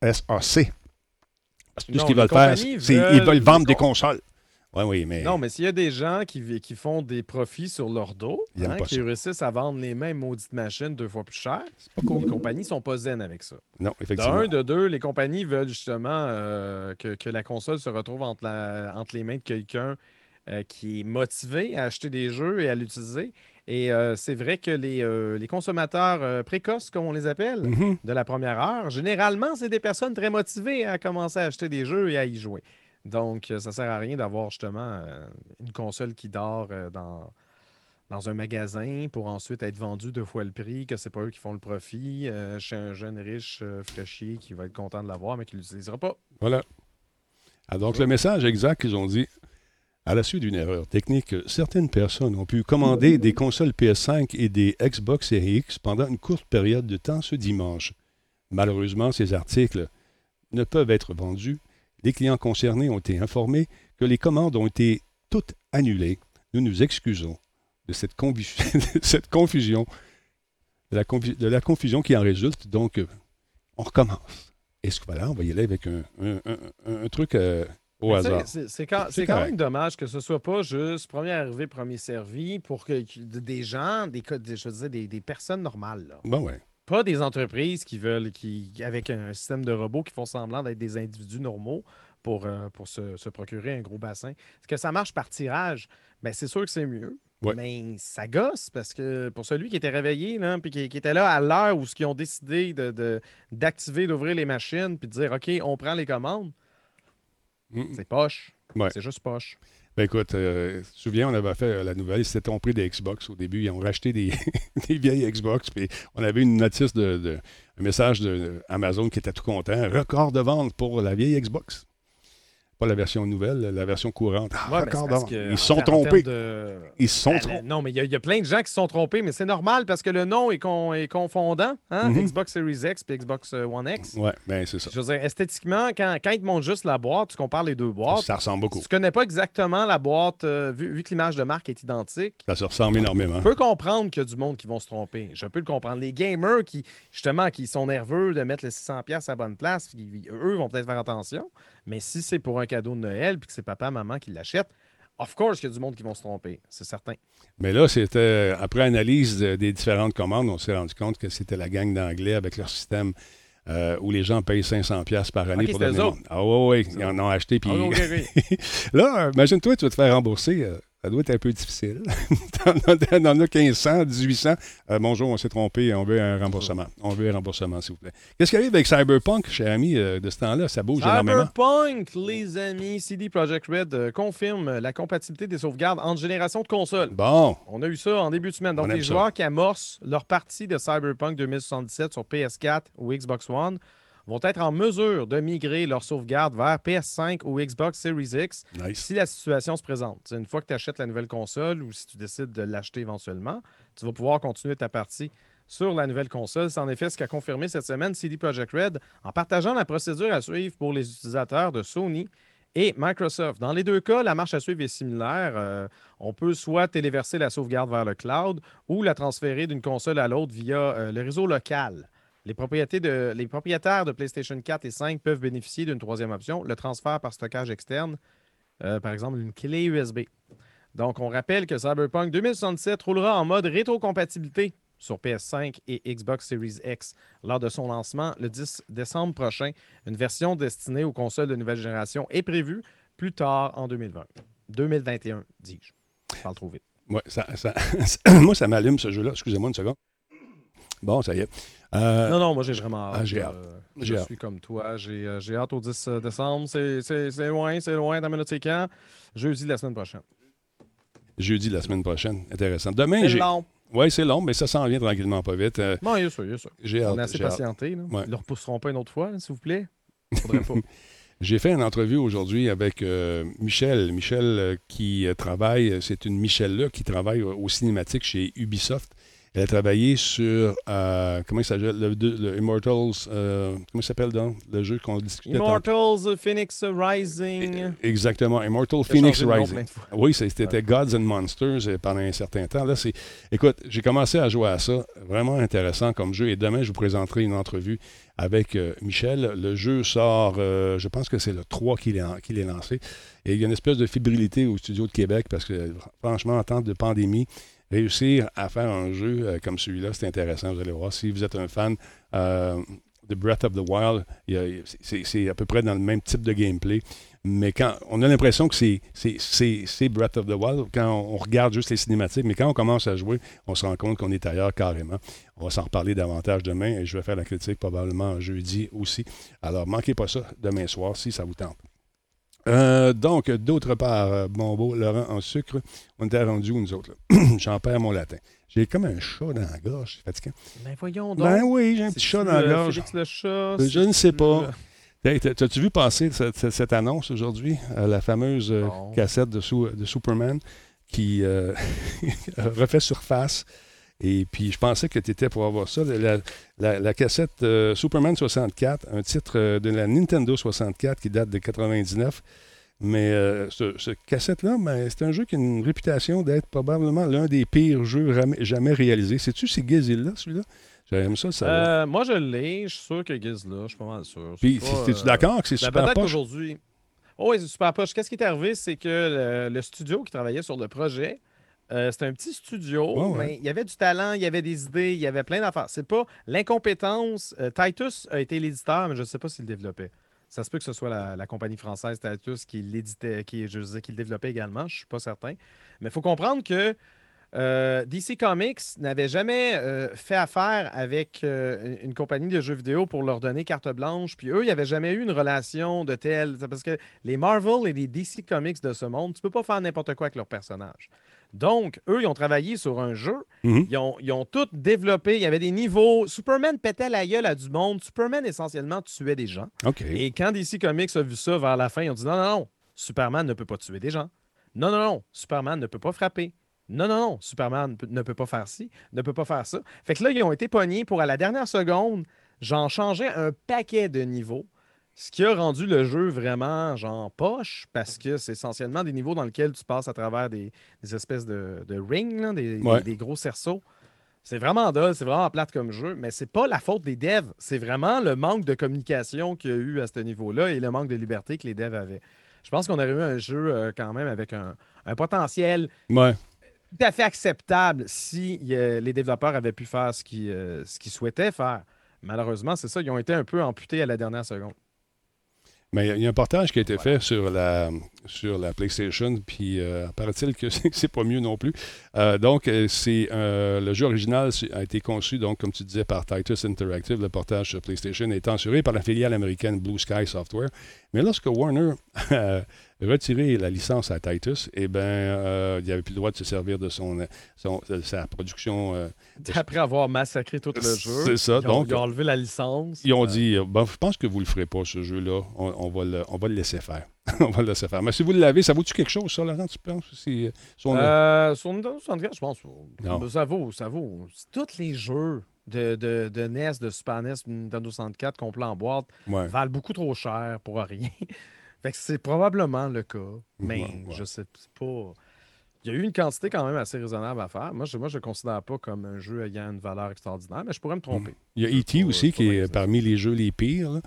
S-A-C. Parce que tout Non, ce qu'ils veulent faire, c'est ils veulent vendre des consoles. Oui, oui, mais Non, mais s'il y a des gens qui, font des profits sur leur dos, hein, qui ça. réussissent à vendre les mêmes maudites machines deux fois plus cher, c'est pas cool. les compagnies sont pas zen avec ça. Non, De effectivement. un, de deux, les compagnies veulent justement euh, que, que la console se retrouve entre, la- entre les mains de quelqu'un euh, qui est motivé à acheter des jeux et à l'utiliser. Et euh, c'est vrai que les, euh, les consommateurs euh, précoces, comme on les appelle, Mhm. de la première heure, généralement, c'est des personnes très motivées à commencer à acheter des jeux et à y jouer. Donc, euh, ça sert à rien d'avoir justement euh, une console qui dort euh, dans, un magasin pour ensuite être vendue deux fois le prix, que c'est pas eux qui font le profit, chez un jeune riche euh, qui va être content de l'avoir, mais qui ne l'utilisera pas. Voilà. Ah, donc, le message exact qu'ils ont dit, à la suite d'une erreur technique, certaines personnes ont pu commander des consoles PS5 et des Xbox Series X pendant une courte période de temps ce dimanche. Malheureusement, ces articles ne peuvent être vendus. Les clients concernés ont été informés que les commandes ont été toutes annulées. Nous nous excusons de cette, confu- de cette confusion, de la, confu- de la confusion qui en résulte. Donc, euh, on recommence. Est-ce que voilà, on va y aller avec un, un- un- un truc euh, au hasard? C'est quand, même dommage que ce soit pas juste premier arrivé, premier servi pour que, que des gens, des, je veux dire, des, des personnes normales. là. Bon, ouais. Pas des entreprises qui veulent, qui, avec un système de robots qui font semblant d'être des individus normaux pour, euh, pour se, se procurer un gros bassin. Est-ce que ça marche par tirage? Ben, c'est sûr que c'est mieux. Ouais. Mais ça gosse parce que pour celui qui était réveillé, là, puis qui, qui était là à l'heure où ils ont décidé de- de- d'activer, d'ouvrir les machines, puis de dire OK, on prend les commandes, Mm. c'est poche. Ouais. C'est juste poche. Ben écoute, euh, te souviens, on avait fait euh, la nouvelle, ils s'étaient trompés des Xbox au début. Ils ont racheté des, vieilles Xbox. Puis on avait une notice de, de- un message de Amazon qui était tout content. Record de vente pour la vieille Xbox. Pas la version nouvelle, la version courante. Ah, Ouais, mais encore c'est parce donc. que, Ils se sont trompés. de- Ils se sont Ben, trompés. Non, mais il y, a- il y a plein de gens qui se sont trompés, mais c'est normal parce que le nom est, con- est confondant. Hein? Mhm. Xbox Series X et Xbox euh, One X. Ouais, ben c'est ça. Je veux dire, esthétiquement, quand, quand ils te montrent juste la boîte, tu compares les deux boîtes. Ça ressemble beaucoup. Tu connais pas exactement la boîte, euh, vu, vu que l'image de marque est identique, Ça se ressemble énormément. je peux comprendre qu'il y a du monde qui vont se tromper. Je peux le comprendre. Les gamers qui, justement, qui sont nerveux de mettre les 600$ piastres à la bonne place, eux vont peut-être faire attention. Mais si c'est pour un cadeau de Noël puis que c'est papa, maman qui l'achète, of course qu'il y a du monde qui vont se tromper. C'est certain. Mais là, c'était après analyse de- des différentes commandes, on s'est rendu compte que c'était la gang d'anglais avec leur système euh, où les gens payent 500$ piastres par année Ok, pour donner. Ah oui, oui, ils en ont acheté. Puis... Ah, ok, ok. là, imagine-toi, tu vas te faire rembourser. euh, ça doit être un peu difficile. As- T'en as 1500, 1800. Euh, bonjour, on s'est trompé, on veut un remboursement. On veut un remboursement, s'il vous plaît. Qu'est-ce qui arrive avec Cyberpunk, cher ami, euh, de ce temps-là? Ça bouge énormément. Cyberpunk, les amis, CD Projekt Red euh, confirme la compatibilité des sauvegardes entre générations de consoles. Bon, On a eu ça en début de semaine. Donc, On les ça. joueurs qui amorcent leur partie de Cyberpunk 2077 sur PS4 ou Xbox One vont être en mesure de migrer leur sauvegarde vers PS5 ou Xbox Series X nice. si la situation se présente. Une fois que tu achètes la nouvelle console ou si tu décides de l'acheter éventuellement, tu vas pouvoir continuer ta partie sur la nouvelle console. C'est en effet ce qu'a confirmé cette semaine CD Projekt Red en partageant la procédure à suivre pour les utilisateurs de Sony et Microsoft. Dans les deux cas, la marche à suivre est similaire. Euh, on peut soit téléverser la sauvegarde vers le cloud ou la transférer d'une console à l'autre via euh, le réseau local. Les, propriétaires de PlayStation 4 et 5 peuvent bénéficier d'une troisième option, le transfert par stockage externe, euh, par exemple une clé USB. Donc, on rappelle que Cyberpunk 2067 roulera en mode rétrocompatibilité sur PS5 et Xbox Series X lors de son lancement le 10 décembre prochain. Une version destinée aux consoles de nouvelle génération est prévue plus tard en 2020. 2021, dis-je. Je parle ça- moi, ça m'allume ce jeu-là. Excusez-moi une seconde. Bon, ça y est. Euh, Non, non, moi j'ai vraiment hâte. ah, j'ai euh, hâte. je J'ai hâte. suis comme toi. J'ai euh, j'ai hâte au 10 décembre. C'est- C'est c'est loin, c'est loin. Dans minute, c'est quand? Jeudi de la semaine prochaine. Jeudi la semaine prochaine. Intéressant. Demain, C'est j'ai. long. Oui, c'est long, mais ça s'en vient tranquillement, pas vite. Euh, Bon, il y a ça, il y a ça. j'ai On hâte, est assez j'ai hâte. patienté. Là. Ouais. Ils ne le repousseront pas une autre fois, s'il vous plaît? Faudrait pas. J'ai fait une entrevue aujourd'hui avec euh, Michel. Michel euh, qui travaille, c'est une Michelle-là qui travaille au, au cinématique chez Ubisoft. Elle a travaillé sur, euh, comment il s'appelle, le, Immortals, euh, comment il s'appelle donc, le jeu qu'on discutait. Immortals, Phoenix Rising. Exactement, Immortal J'ai Phoenix Rising. Oui, c'était Gods and Monsters euh, pendant un certain temps. Là, c'est... Écoute, j'ai commencé à jouer à ça. Vraiment intéressant comme jeu. Et demain, je vous présenterai une entrevue avec euh, Michel. Le jeu sort, euh, je pense que c'est le 3 qu'il est, en- qu'il est lancé. Et il y a une espèce de fébrilité au studio de Québec parce que, franchement, en temps de pandémie, réussir à faire un jeu euh, comme celui-là, c'est intéressant. Vous allez voir. Si vous êtes un fan euh, de Breath of the Wild, c'est, à peu près dans le même type de gameplay. Mais quand on a l'impression que c'est, Breath of the Wild, quand on regarde juste les cinématiques, mais quand on commence à jouer, on se rend compte qu'on est ailleurs carrément. On va s'en reparler davantage demain et je vais faire la critique probablement jeudi aussi. Alors, manquez pas ça demain soir si ça vous tente. Euh, donc, d'autre part, euh, mon beau Laurent en sucre, on était rendu où nous autres? J'en perds mon latin. J'ai comme un chat dans la gorge, c'est fatigant. Ben voyons donc. Ben oui, j'ai un petit chat dans la euh, gorge. Félix le chat. Je ne sais pas. euh, Hey, T'as-tu vu passer cette, annonce aujourd'hui, euh, la fameuse euh, Non. cassette de, Su- de Superman qui euh, refait surface? Et puis, je pensais que tu étais pour avoir ça. La, la- la cassette euh, Superman 64, un titre euh, de la Nintendo 64 qui date de 99. Mais euh, ce, ce cassette-là, ben, c'est un jeu qui a une réputation d'être probablement l'un des pires jeux jamais, réalisés. Sais-tu si Gizil là, celui-là? J'aime ça euh, moi, je l'ai. Je suis sûr que là. Je suis pas mal sûr. Puis, euh, d'accord que c'est ben, super Peut-être poche? qu'aujourd'hui. Oh, oui, c'est super poche. Qu'est-ce qui est arrivé? C'est que le, le studio qui travaillait sur le projet, euh, c'était un petit studio, ouais. mais il y avait du talent, il y avait des idées, il y avait plein d'affaires. C'est pas l'incompétence. euh, Titus a été l'éditeur, mais je ne sais pas s'il le développait. Ça se peut que ce soit la, la compagnie française Titus qui l'éditait, qui, je qui le développait également, je ne suis pas certain. Mais il faut comprendre que euh, DC Comics n'avait jamais euh, fait affaire avec euh, une compagnie de jeux vidéo pour leur donner carte blanche. Puis eux, il n'y avait jamais eu une relation de telle. Parce que les Marvel et les DC Comics de ce monde, tu peux pas faire n'importe quoi avec leurs personnages. Donc, eux, ils ont travaillé sur un jeu. Mhm. Ils, ont, ils ont tout développé. Il y avait des niveaux. Superman pétait la gueule à du monde. Superman, essentiellement, tuait des gens. Et quand DC Comics a vu ça vers la fin, ils ont dit non, non, non, Superman ne peut pas tuer des gens. Non, non, non, Superman ne peut pas frapper. Non, non, non, Superman ne peut pas faire ci, ne peut pas faire ça. Fait que là, ils ont été pognés pour, à la dernière seconde, j'en changeais un paquet de niveaux. Ce qui a rendu le jeu vraiment genre poche, parce que c'est essentiellement des niveaux dans lesquels tu passes à travers des, des espèces de, de rings, là, des, des- Ouais. des gros cerceaux. C'est vraiment dull, c'est vraiment plate comme jeu, mais c'est pas la faute des devs. C'est vraiment le manque de communication qu'il y a eu à ce niveau-là et le manque de liberté que les devs avaient. Je pense qu'on aurait eu un jeu euh, quand même avec un, un potentiel Ouais. tout à fait acceptable si euh, les développeurs avaient pu faire ce qu'ils euh, ce qu'ils souhaitaient faire. Malheureusement, c'est ça, ils ont été un peu amputés à la dernière seconde. Mais il y a un portage qui a été fait sur la, sur la PlayStation, puis euh, paraît-il que c'est pas mieux non plus. Euh, donc, euh, c'est euh, le jeu original a été conçu, donc, comme tu disais, par Titus Interactive. Le portage sur PlayStation est assuré par la filiale américaine Blue Sky Software. Mais lorsque Warner a retiré la licence à Titus, eh bien, il n'y avait plus le droit de se servir de son, son- de sa production. Après avoir massacré tout le jeu, C'est ça, ils, ont, donc- ils ont enlevé la licence. Ils ont dit, bon, je pense que vous le ferez pas, ce jeu-là. On, on va le, on va le laisser faire. on va le laisser faire. Mais si vous l'avez, ça vaut-tu quelque chose, ça, Laurent, tu penses? Si, euh, si on a- Euh, sur Nintendo 64, je pense. Non. Ça vaut, ça vaut. Tous les jeux de, de, de NES, de Super NES, Nintendo 64 complets en boîte ouais. valent beaucoup trop cher pour rien. fait que c'est probablement le cas. Mais Ouais, ouais. je sais pas. Il y a eu une quantité quand même assez raisonnable à faire. Moi, je ne moi, je le considère pas comme un jeu ayant une valeur extraordinaire, mais je pourrais me tromper. Il y a E.T. aussi, qui est parmi les jeux les pires. là.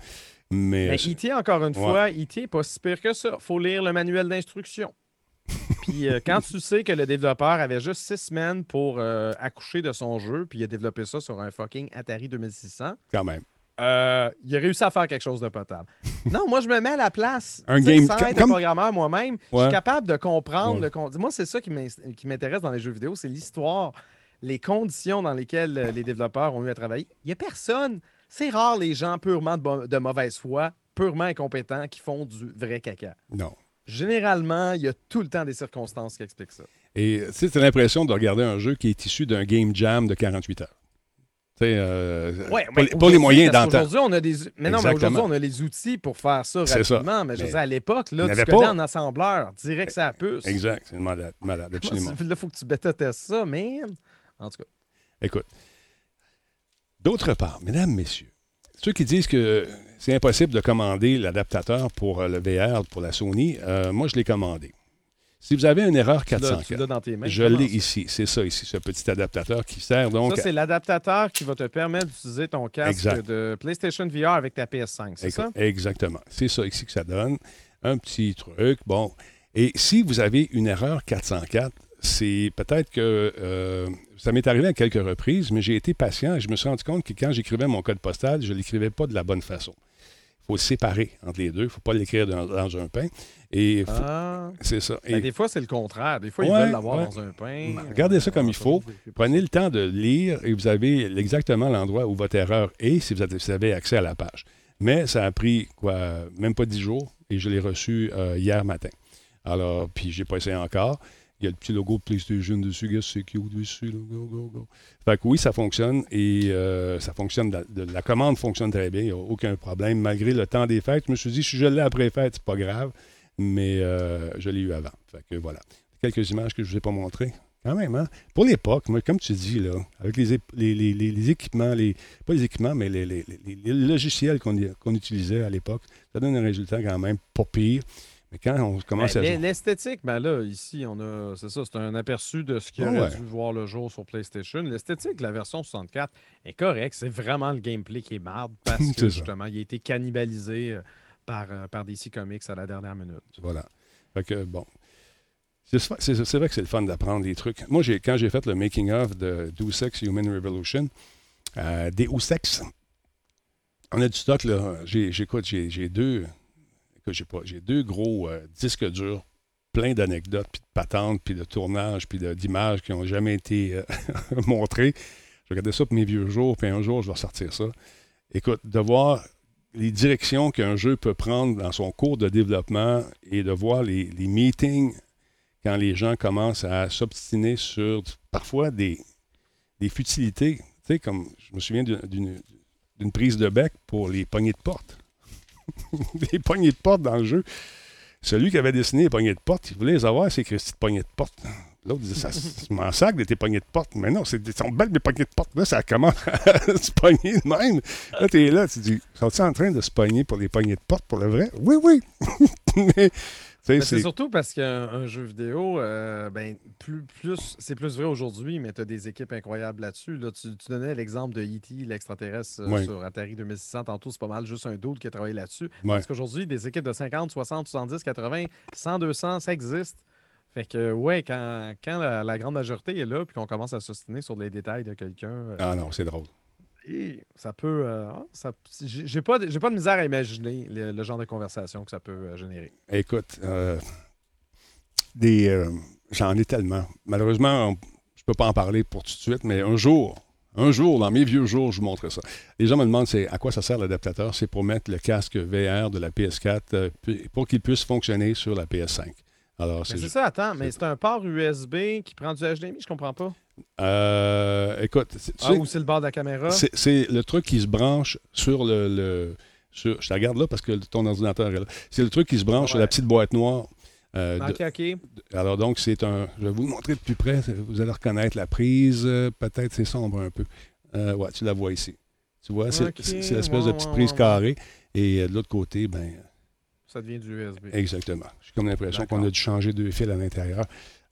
Mais, Mais euh, E.T., encore une Ouais. fois, E.T. n'est pas si pire que ça. faut lire le manuel d'instruction. puis euh, quand tu sais que le développeur avait juste six semaines pour euh, accoucher de son jeu, puis il a développé ça sur un fucking Atari 2600, quand même. euh, il a réussi à faire quelque chose de potable. non, moi, je me mets à la place. Un game- Sans être comme- un programmeur moi-même, je suis capable de comprendre. Ouais. le con- Moi, c'est ça qui m'in- qui m'intéresse dans les jeux vidéo, c'est l'histoire, les conditions dans lesquelles les développeurs ont eu à travailler. Il n'y a personne. C'est rare les gens purement de, mauvaise foi, purement incompétents, qui font du vrai caca. Non. Généralement, il y a tout le temps des circonstances qui expliquent ça. Et tu sais, l'impression de regarder un jeu qui est issu d'un game jam de 48 heures. Tu sais, euh, Ouais, pas, mais les- pas les aujourd'hui, moyens parce d'entendre. qu'aujourd'hui, on a des. Mais non, mais aujourd'hui, on a les outils pour faire ça C'est ça. rapidement. Mais je Mais dire, à l'époque, là, tu connais en assembleur, direct ça puce. Exact, c'est malade, malade, absolument. Là, il faut que tu bêta-testes ça, mais. En tout cas. Écoute. D'autre part, mesdames, messieurs, ceux qui disent que c'est impossible de commander l'adaptateur pour euh, le VR, pour la Sony, euh, moi, je l'ai commandé. Si vous avez une erreur Tu l'as- 404, tu l'as dans tes mains. je l'ai ici. C'est ça ici, ce petit adaptateur qui sert donc. Ça, c'est l'adaptateur qui va te permettre d'utiliser ton casque Exact. de PlayStation VR avec ta PS5, c'est ça? Exactement. C'est ça ici que ça donne. Un petit truc. Bon. Et si vous avez une erreur 404, c'est peut-être que euh, ça m'est arrivé à quelques reprises, mais j'ai été patient et je me suis rendu compte que quand j'écrivais mon code postal, je ne l'écrivais pas de la bonne façon. Il faut séparer entre les deux. Il ne faut pas l'écrire dans, dans un pain. Et faut- Ah. c'est ça. Ben, Et des fois, c'est le contraire. Des fois, ils Ouais, veulent l'avoir ouais. dans un pain. Ben, regardez ça comme il faut. Prenez le temps de lire et vous avez exactement l'endroit où votre erreur est si vous avez- vous avez accès à la page. Mais ça a pris, quoi, même pas dix jours et je l'ai reçu euh, hier matin. Alors, puis j'ai pas essayé encore. Il y a le petit logo de PlayStation dessus, gars, c'est cute dessus. là. Go, go, go. Fait que oui, ça fonctionne et euh, ça fonctionne. la commande fonctionne très bien, il n'y a aucun problème. Malgré le temps des fêtes, je me suis dit, si je l'ai après fête, c'est pas grave, mais euh, je l'ai eu avant. Fait que voilà. Quelques images que je ne vous ai pas montrées. Quand même, hein? Pour l'époque, comme tu dis, là, avec les, les, les- équipements, les, pas les équipements, mais les, logiciels qu'on utilisait à l'époque, ça donne un résultat quand même pas pire. Mais quand on commence Ben, à. l'e- L'esthétique, ben là, ici, on a. C'est ça, c'est un aperçu de ce qui Ah aurait ouais. dû voir le jour sur PlayStation. L'esthétique de la version 64 est correcte. C'est vraiment le gameplay qui est marde parce que ça. justement, il a été cannibalisé euh, par, euh, par DC Comics à la dernière minute. Voilà. Fait que, bon. C'est vrai que c'est le fun d'apprendre des trucs. Moi, quand j'ai fait le making-of de Deus Ex Human Revolution, euh, Deus Ex, on a du stock, là. J'écoute, j'ai deux, j'ai deux gros euh, disques durs plein d'anecdotes, puis de patentes, puis de tournages, puis d'images qui n'ont jamais été euh, montrées. Je regardais ça pour mes vieux jours, puis un jour, je vais sortir ça. Écoute, de voir les directions qu'un jeu peut prendre dans son cours de développement et de voir les, meetings quand les gens commencent à s'obstiner sur parfois des, des futilités. Tu sais, comme je me souviens d'une prise de bec pour les poignées de porte. les poignées de porte dans le jeu. Celui qui avait dessiné les poignées de porte, il voulait les avoir, ces Christy de poignées de porte. L'autre disait, ça, je m'en sac de tes poignées de porte. Mais non, c'est sont belles mes poignées de porte. Là, ça commence à se pogner de même. Là, t'es là, tu dis, sont-ils en train de se pogner pour les poignées de porte pour le vrai? Oui, oui. Mais C'est c'est. surtout parce qu'un un jeu vidéo, euh, ben, plus, plus, c'est plus vrai aujourd'hui, mais tu as des équipes incroyables là-dessus. Là, tu, tu donnais l'exemple de E.T., l'extraterrestre euh, Oui. sur Atari 2600. Tantôt, c'est pas mal juste un doute qui a travaillé là-dessus. Parce qu'aujourd'hui, des équipes de 50, 60, 70, 80, 100, 200, ça existe. Fait que, ouais, quand, quand la, la grande majorité est là, puis qu'on commence à s'ostiner sur les détails de quelqu'un, euh, Ah non, c'est drôle. Et ça peut. euh, ah, ça- j'ai pas, de- j'ai pas de misère à imaginer le, le genre de conversation que ça peut euh, générer. Écoute, euh, des, euh, j'en ai tellement. Malheureusement, on- je peux pas en parler pour tout de suite, mais un jour, un jour, dans mes vieux jours, je vous montrerai ça. Les gens me demandent c'est à quoi ça sert l'adaptateur? C'est pour mettre le casque VR de la PS4 euh, pu- pour qu'il puisse fonctionner sur la PS5. Alors, Mais c'est c'est ça, attends, mais c'est un port USB qui prend du HDMI, je comprends pas. Euh, écoute, tu Ah, sais, c'est le bord de la caméra? c'est le truc qui se branche sur le. le- sur- je te regarde là parce que ton ordinateur est là. C'est le truc qui se branche sur la Ouais. petite boîte noire. euh, de- Ok, ok. Alors donc, c'est un. Je vais vous le montrer de plus près. Vous allez reconnaître la prise. euh, Peut-être c'est sombre un peu. Euh, ouais, tu la vois ici. Tu vois, c'est l'espèce de ouais, petite ouais, prise ouais, carrée. Et euh, de l'autre côté, ben Ça devient du USB. exactement. J'ai comme l'impression qu'on a dû changer deux fils à l'intérieur.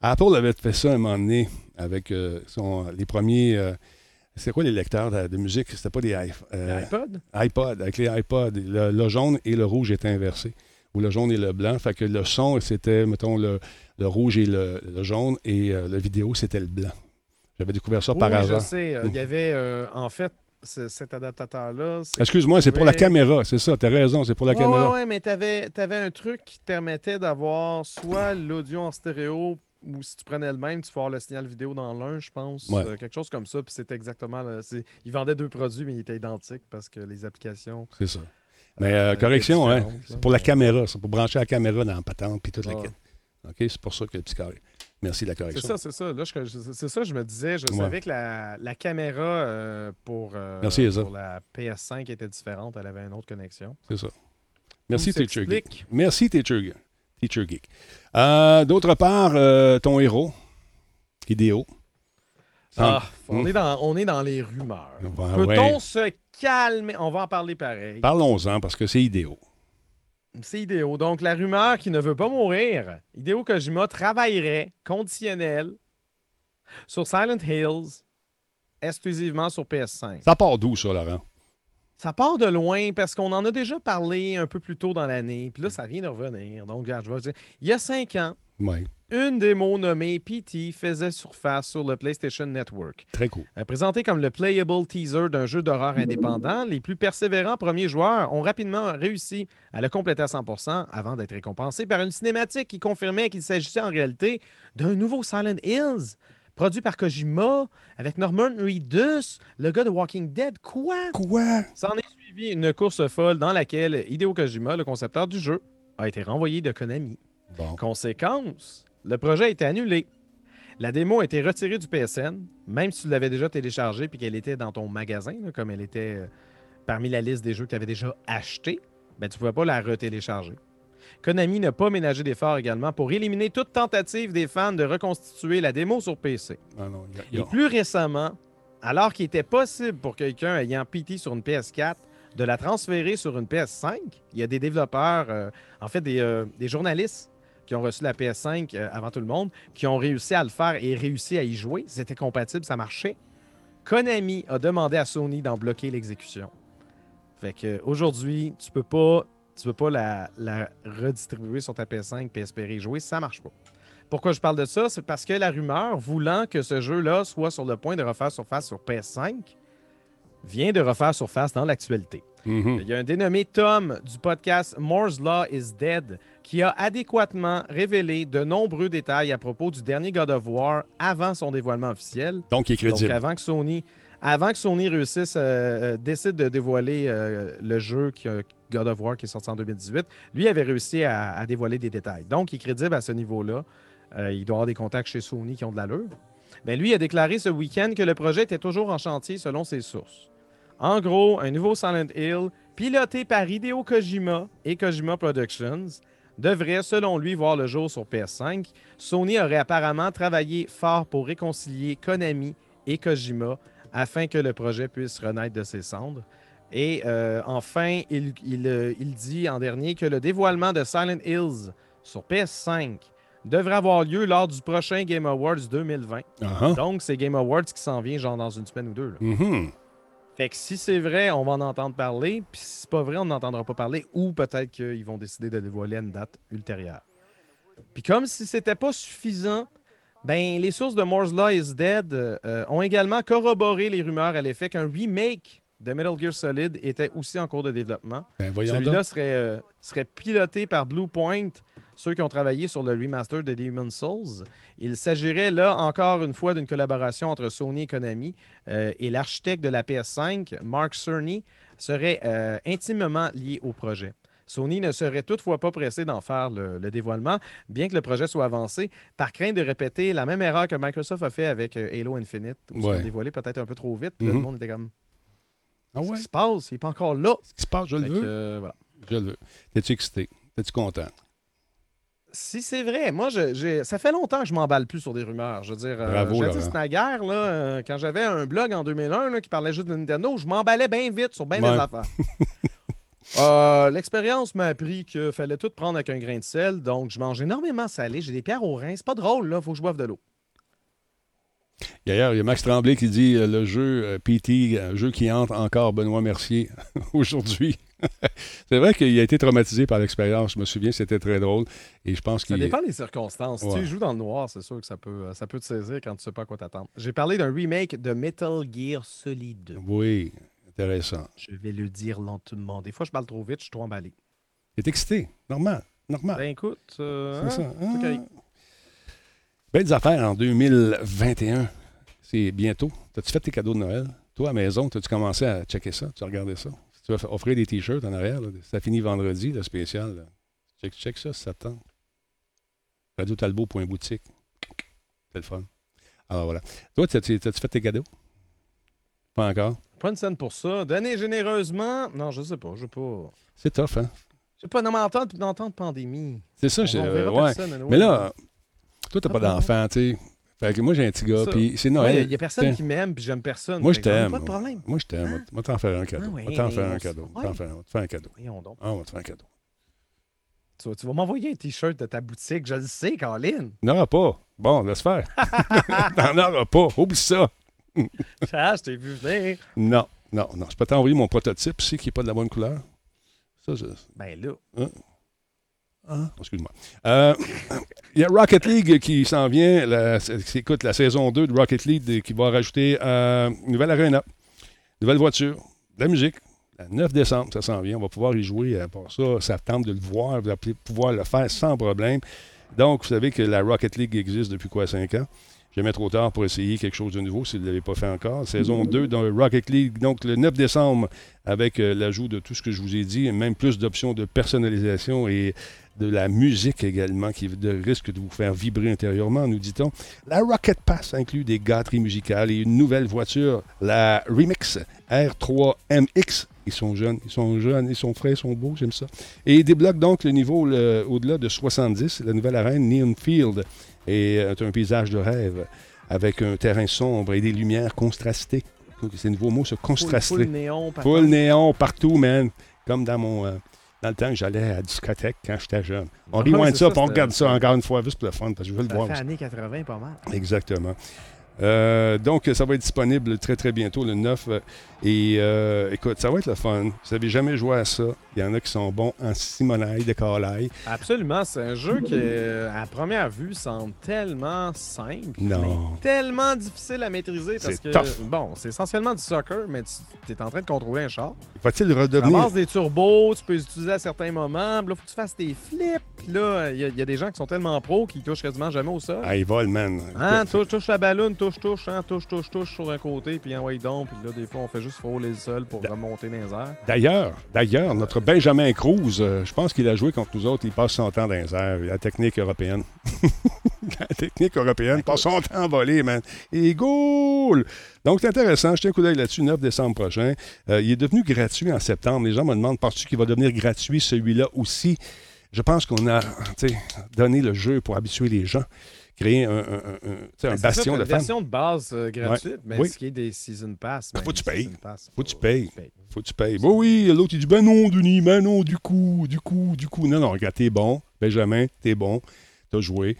Apple avait fait ça un moment donné avec euh, son- les premiers. euh, c'est quoi les lecteurs de, de musique? C'était pas des iPhones. L'iPod? iPod, avec les iPods, le, le jaune et le rouge étaient inversés. Ou le jaune et le blanc. Fait que le son, c'était, mettons, le, le rouge et le, le jaune, et euh, la vidéo, c'était le blanc. J'avais découvert ça par Oui, je hasard. sais. euh, Il y avait, euh, en fait, ce- cet adaptateur-là. Excuse-moi, c'est pour la Oui. caméra, c'est ça, t'as raison, c'est pour la Ouais, caméra. ouais, mais tu avais, un truc qui te permettait d'avoir soit l'audio en stéréo ou si tu prenais le même, tu pouvais avoir le signal vidéo dans l'un, je pense. Ouais. Euh, quelque chose comme ça. Puis c'était exactement. c'est- ils vendaient deux produits, mais ils étaient identiques parce que les applications. C'est ça. Mais euh, Euh, correction, hein, c'est pour la caméra, c'est pour brancher la caméra dans la patente, puis toute la quête. OK, c'est pour ça que le petit carré. Merci de la C'est correction. ça, c'est ça. Là, je- c'est ça, je me disais. Je Ouais. savais que la, la caméra euh, pour, euh, Merci, pour la PS5 était différente. Elle avait une autre connexion. C'est ça. Merci, Teacher Geek. Merci, Teacher, Geek. Teacher Geek. Euh, D'autre part, euh, ton héros, Idéo. Ah, on, Hmm. est dans, on est dans les rumeurs. Peut-on ouais. se calmer? On va en parler pareil. Parlons-en parce que c'est Idéo. C'est Hideo. Donc, la rumeur qui ne veut pas mourir, Hideo Kojima travaillerait conditionnel sur Silent Hills exclusivement sur PS5. Ça part d'où, ça, Laurent? Ça part de loin parce qu'on en a déjà parlé un peu plus tôt dans l'année. Puis là, ça vient de revenir. Donc, regarde, je vais dire. Il y a cinq ans, Oui, une démo nommée PT faisait surface sur le PlayStation Network. très cool. Euh, Présenté comme le playable teaser d'un jeu d'horreur indépendant, les plus persévérants premiers joueurs ont rapidement réussi à le compléter à 100% avant d'être récompensés par une cinématique qui confirmait qu'il s'agissait en réalité d'un nouveau Silent Hills produit par Kojima avec Norman Reedus, le gars de Walking Dead. Quoi? Quoi? S'en est suivi une course folle dans laquelle Hideo Kojima, le concepteur du jeu, a été renvoyé de Konami. Bon. Conséquence, le projet a été annulé. La démo a été retirée du PSN, même si tu l'avais déjà téléchargée puis qu'elle était dans ton magasin, là, comme elle était euh, parmi la liste des jeux que tu avais déjà achetés, ben, tu ne pouvais pas la retélécharger. Konami n'a pas ménagé d'efforts également pour éliminer toute tentative des fans de reconstituer la démo sur PC. Ah non, y a- Et plus récemment, alors qu'il était possible pour quelqu'un ayant PT sur une PS4 de la transférer sur une PS5, il y a des développeurs, euh, en fait des, euh, des journalistes qui ont reçu la PS5 euh, avant tout le monde, qui ont réussi à le faire et réussi à y jouer. C'était compatible, ça marchait. Konami a demandé à Sony d'en bloquer l'exécution. Fait que euh, aujourd'hui, tu peux pas, tu peux pas la, la redistribuer sur ta PS5 et espérer jouer, ça marche pas. Pourquoi je parle de ça? C'est parce que la rumeur voulant que ce jeu-là soit sur le point de refaire surface sur PS5 vient de refaire surface dans l'actualité. Mhm. Il y a un dénommé Tom du podcast Moore's Law is Dead qui a adéquatement révélé de nombreux détails à propos du dernier God of War avant son dévoilement officiel. Donc, il est Donc, avant que Sony, avant que Sony réussisse, euh, euh, décide de dévoiler euh, le jeu qui a- God of War qui est sorti en 2018, lui avait réussi à, dévoiler des détails. Donc, il est crédible à ce niveau-là. Euh, il doit avoir des contacts chez Sony qui ont de l'allure. Ben, lui a déclaré ce week-end que le projet était toujours en chantier selon ses sources. En gros, un nouveau Silent Hill, piloté par Hideo Kojima et Kojima Productions, devrait, selon lui, voir le jour sur PS5. Sony aurait apparemment travaillé fort pour réconcilier Konami et Kojima afin que le projet puisse renaître de ses cendres. Et euh, enfin, il, il, euh, il dit en dernier que le dévoilement de Silent Hills sur PS5 devrait avoir lieu lors du prochain Game Awards 2020. Ah, Donc, c'est Game Awards qui s'en vient genre dans une semaine ou deux. là. mhm. Fait que si c'est vrai, on va en entendre parler. Puis si c'est pas vrai, on n'entendra pas parler. Ou peut-être qu'ils vont décider de dévoiler une date ultérieure. Puis comme si c'était pas suffisant, ben les sources de Moore's Law is Dead euh, ont également corroboré les rumeurs à l'effet qu'un remake de Metal Gear Solid était aussi en cours de développement. Ben. Celui-là serait, euh, serait piloté par Bluepoint, ceux qui ont travaillé sur le remaster de Demon's Souls. Il s'agirait là encore une fois d'une collaboration entre Sony et Konami. euh, et l'architecte de la PS5, Mark Cerny, serait euh, intimement lié au projet. Sony ne serait toutefois pas pressé d'en faire le, le dévoilement, bien que le projet soit avancé, par crainte de répéter la même erreur que Microsoft a fait avec Halo Infinite, où ils Ouais. ont dévoilé peut-être un peu trop vite. Mhm. Le monde était comme Ah ouais? Qu'est-ce qui se passe? Il n'est pas encore là. Ce qui se passe, je le Fait que, veux. euh, voilà. Je le veux. T'es-tu excité? T'es-tu content? Si c'est vrai, moi, je- ça fait longtemps que je m'emballe plus sur des rumeurs. Je veux dire, euh, Bravo, naguère, là, euh, quand j'avais un blog en 2001 là, qui parlait juste de Nintendo, je m'emballais bien vite sur bien Ouais. des affaires. Euh, L'expérience m'a appris qu'il fallait tout prendre avec un grain de sel, donc je mange énormément salé. J'ai des pierres au rein. C'est pas drôle, là. Faut que je boive de l'eau. D'ailleurs, il y a Max Tremblay qui dit euh, le jeu euh, PT, un jeu qui entre encore Benoît Mercier aujourd'hui. c'est vrai qu'il a été traumatisé par l'expérience. Je me souviens, c'était très drôle. Et je pense Ça qu'il. dépend des circonstances. Si tu joues dans le noir, c'est sûr que ça peut, ça peut te saisir quand tu sais pas à quoi t'attendre. J'ai parlé d'un remake de Metal Gear Solid. Oui, intéressant. Je vais le dire lentement. Des fois, je parle trop vite, je suis trop emballé. T'es excité. Normal. Normal. Ben écoute, euh, c'est hein, ça. Belles affaires en 2021. C'est bientôt. T'as-tu fait tes cadeaux de Noël? Toi, à la maison, t'as-tu commencé à checker ça? Tu as regardé ça? Tu vas offrir des t-shirts en arrière. là. Ça finit vendredi, le spécial. là. Check, check ça si ça te tente. radiotalbot.boutique. C'est le fun. Alors voilà. Toi, t'as-tu fait tes cadeaux? Pas encore? Pas une scène pour ça. Donner généreusement. Non, je sais pas. Je sais pas. C'est tough, hein? Je sais pas, non, mais en temps, en temps de pandémie. C'est ça, j'ai- verra ouais. Mais là, toi, t'as Ah, pas d'enfant, tu sais. Fait que moi, j'ai un petit gars, puis c'est Il Noël. n'y a personne qui m'aime, puis j'aime personne. Moi, je t'aime. Pas de problème. Moi, je t'aime. Hein? On va t'en faire un cadeau. Ah on ouais, va t'en faire un cadeau. On va ouais. te faire un cadeau. Ah, on va te faire un cadeau. Tu vas, tu vas m'envoyer un t-shirt de ta boutique, je le sais. N'en aura pas. Bon, laisse faire. T'en auras pas. Oublie ça. Ah, je t'ai vu venir. Non, non, non. Je peux t'envoyer mon prototype, c'est qui n'est pas de la bonne couleur. Ça, je... Ben là. Ah, excuse-moi. Euh, Il y a Rocket League qui s'en vient. La, écoute, la saison 2 de Rocket League euh, qui va rajouter euh, une nouvelle arena, nouvelle voiture, de la musique. Le 9 décembre, ça s'en vient. On va pouvoir y jouer. À part ça, ça tente de le voir. Vous allez pouvoir le faire sans problème. Donc, vous savez que la Rocket League existe depuis quoi, 5 ans? Jamais trop tard pour essayer quelque chose de nouveau si vous ne l'avez pas fait encore. Saison 2 dans Rocket League, donc le 9 décembre, avec euh, l'ajout de tout ce que je vous ai dit, même plus d'options de personnalisation et de la musique également qui de- risque de vous faire vibrer intérieurement, nous dit-on. La Rocket Pass inclut des gâteries musicales et une nouvelle voiture, la Remix R3MX. Ils sont jeunes, ils sont jeunes, ils sont frais, ils sont beaux, j'aime ça. Et il débloque donc le niveau au-delà de 70, la nouvelle arène Neon Field est euh, un paysage de rêve avec un terrain sombre et des lumières contrastées. C'est nouveau mot, ce Full, contrasté. full néon. Full néon partout, man. Comme dans mon. euh, dans le temps que j'allais à la discothèque quand j'étais jeune. On Ouais, rewind c'est ça, ça, on regarde ça encore une fois, juste pour le fun, parce que je veux le voir. aussi. années 80, pas mal. Exactement. Euh, donc, ça va être disponible très, très bientôt, le 9. Et euh, écoute, ça va être le fun. Vous n'avez jamais joué à ça. Il y en a qui sont bons en simonaille, de calaille. Absolument. C'est un jeu qui, à première vue, semble tellement simple. Non. Mais tellement difficile à maîtriser. Parce que, tough. bon, c'est essentiellement du soccer, mais tu es en train de contrôler un char. Va-t-il Tu redevenir. ramasses des turbos, tu peux les utiliser à certains moments. Là, faut que tu fasses des flips. Là, il y, a- il y a des gens qui sont tellement pros qu'ils touchent quasiment jamais au sol. Ah, il vole, man. Hein, touche, touche la ballonne, touche, touche, hein, touche, touche, touche sur un côté, puis envoie donc, puis là, des fois, on fait juste frôler le sol pour remonter dans les airs. D'ailleurs, d'ailleurs, notre Benjamin Cruz, euh, je pense qu'il a joué contre nous autres. Il passe son temps dans les airs. La technique européenne. la technique européenne passe son temps à voler, man. Et goal! Donc, c'est intéressant. Jetez un coup d'œil là-dessus, 9 décembre prochain. Euh, il est devenu gratuit en septembre. Les gens me demandent, penses-tu qu'il va devenir gratuit celui-là aussi? Je pense qu'on a donné le jeu pour habituer les gens, créer un, un- un- un- Ben, bastion ça, de une fans. version de base euh, gratuite, mais Oui. ce qui est des Season Pass. ben, Faut que tu payes. Pass, Faut que tu payes. payes. Faut que tu payes. Bon, oui, l'autre, il dit, ben non, Denis, ben non, du coup, du coup, du coup. Non, non, regarde, t'es bon. Benjamin, t'es bon. T'as joué.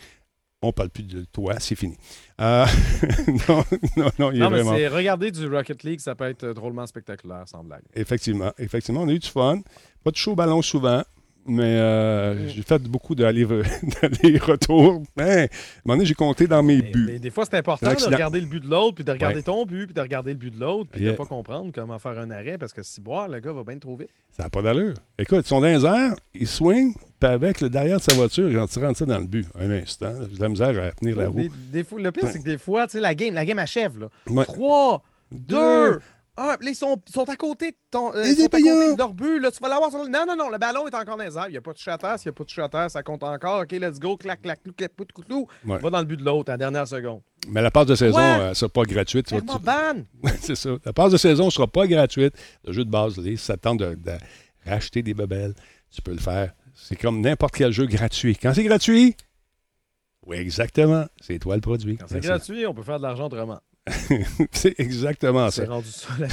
On parle plus de toi, c'est fini. Euh, non, non, non, il est Non, mais vraiment. c'est regarder du Rocket League, ça peut être drôlement spectaculaire, sans blague. Effectivement, effectivement, on a eu du fun. Pas de chaud au ballon souvent, mais euh, j'ai fait beaucoup d'aller-retour. Ben, à un moment donné, j'ai compté dans mes Mais, buts. mais des fois, c'est important de regarder le but de l'autre, puis de regarder Ouais. ton but, puis de regarder le but de l'autre, puis Yeah. de pas comprendre comment faire un arrêt, parce que si boire, le gars va bien trop vite. Ça n'a pas d'allure. Écoute, ils sont dans les airs, ils swingent, puis avec le derrière de sa voiture, ils rentrent ça dans le but. Un instant, j'ai de la misère à tenir la roue. Des, des fois, le pire, c'est que des fois, tu sais, la game, la game achève, là. Ouais. 3, Deux. 2, 1, là, ils sont, ils sont à côté de ton. euh, Les ils sont à côté de leur but, là. Tu vas l'avoir sur le- Non, non, non, le ballon est encore dans les airs. Il n'y a pas de touché à terre. S'il n'y a pas de touché à terre, ça compte encore. OK, let's go. Clac, clac, clou, clac, pout, coucou. Ouais. Va dans le but de l'autre à la dernière seconde. Mais la passe de saison, Ouais. euh, sera pas gratuite. Tu tu- ban. c'est ça. La passe de saison ne sera pas gratuite. Le jeu de base, là, si ça te tente de, de racheter des bebelles, tu peux le faire. C'est comme n'importe quel jeu gratuit. Quand c'est gratuit, oui, exactement. C'est toi le produit. Quand c'est gratuit, on peut faire de l'argent autrement. c'est exactement C'est ça. rendu ça, la.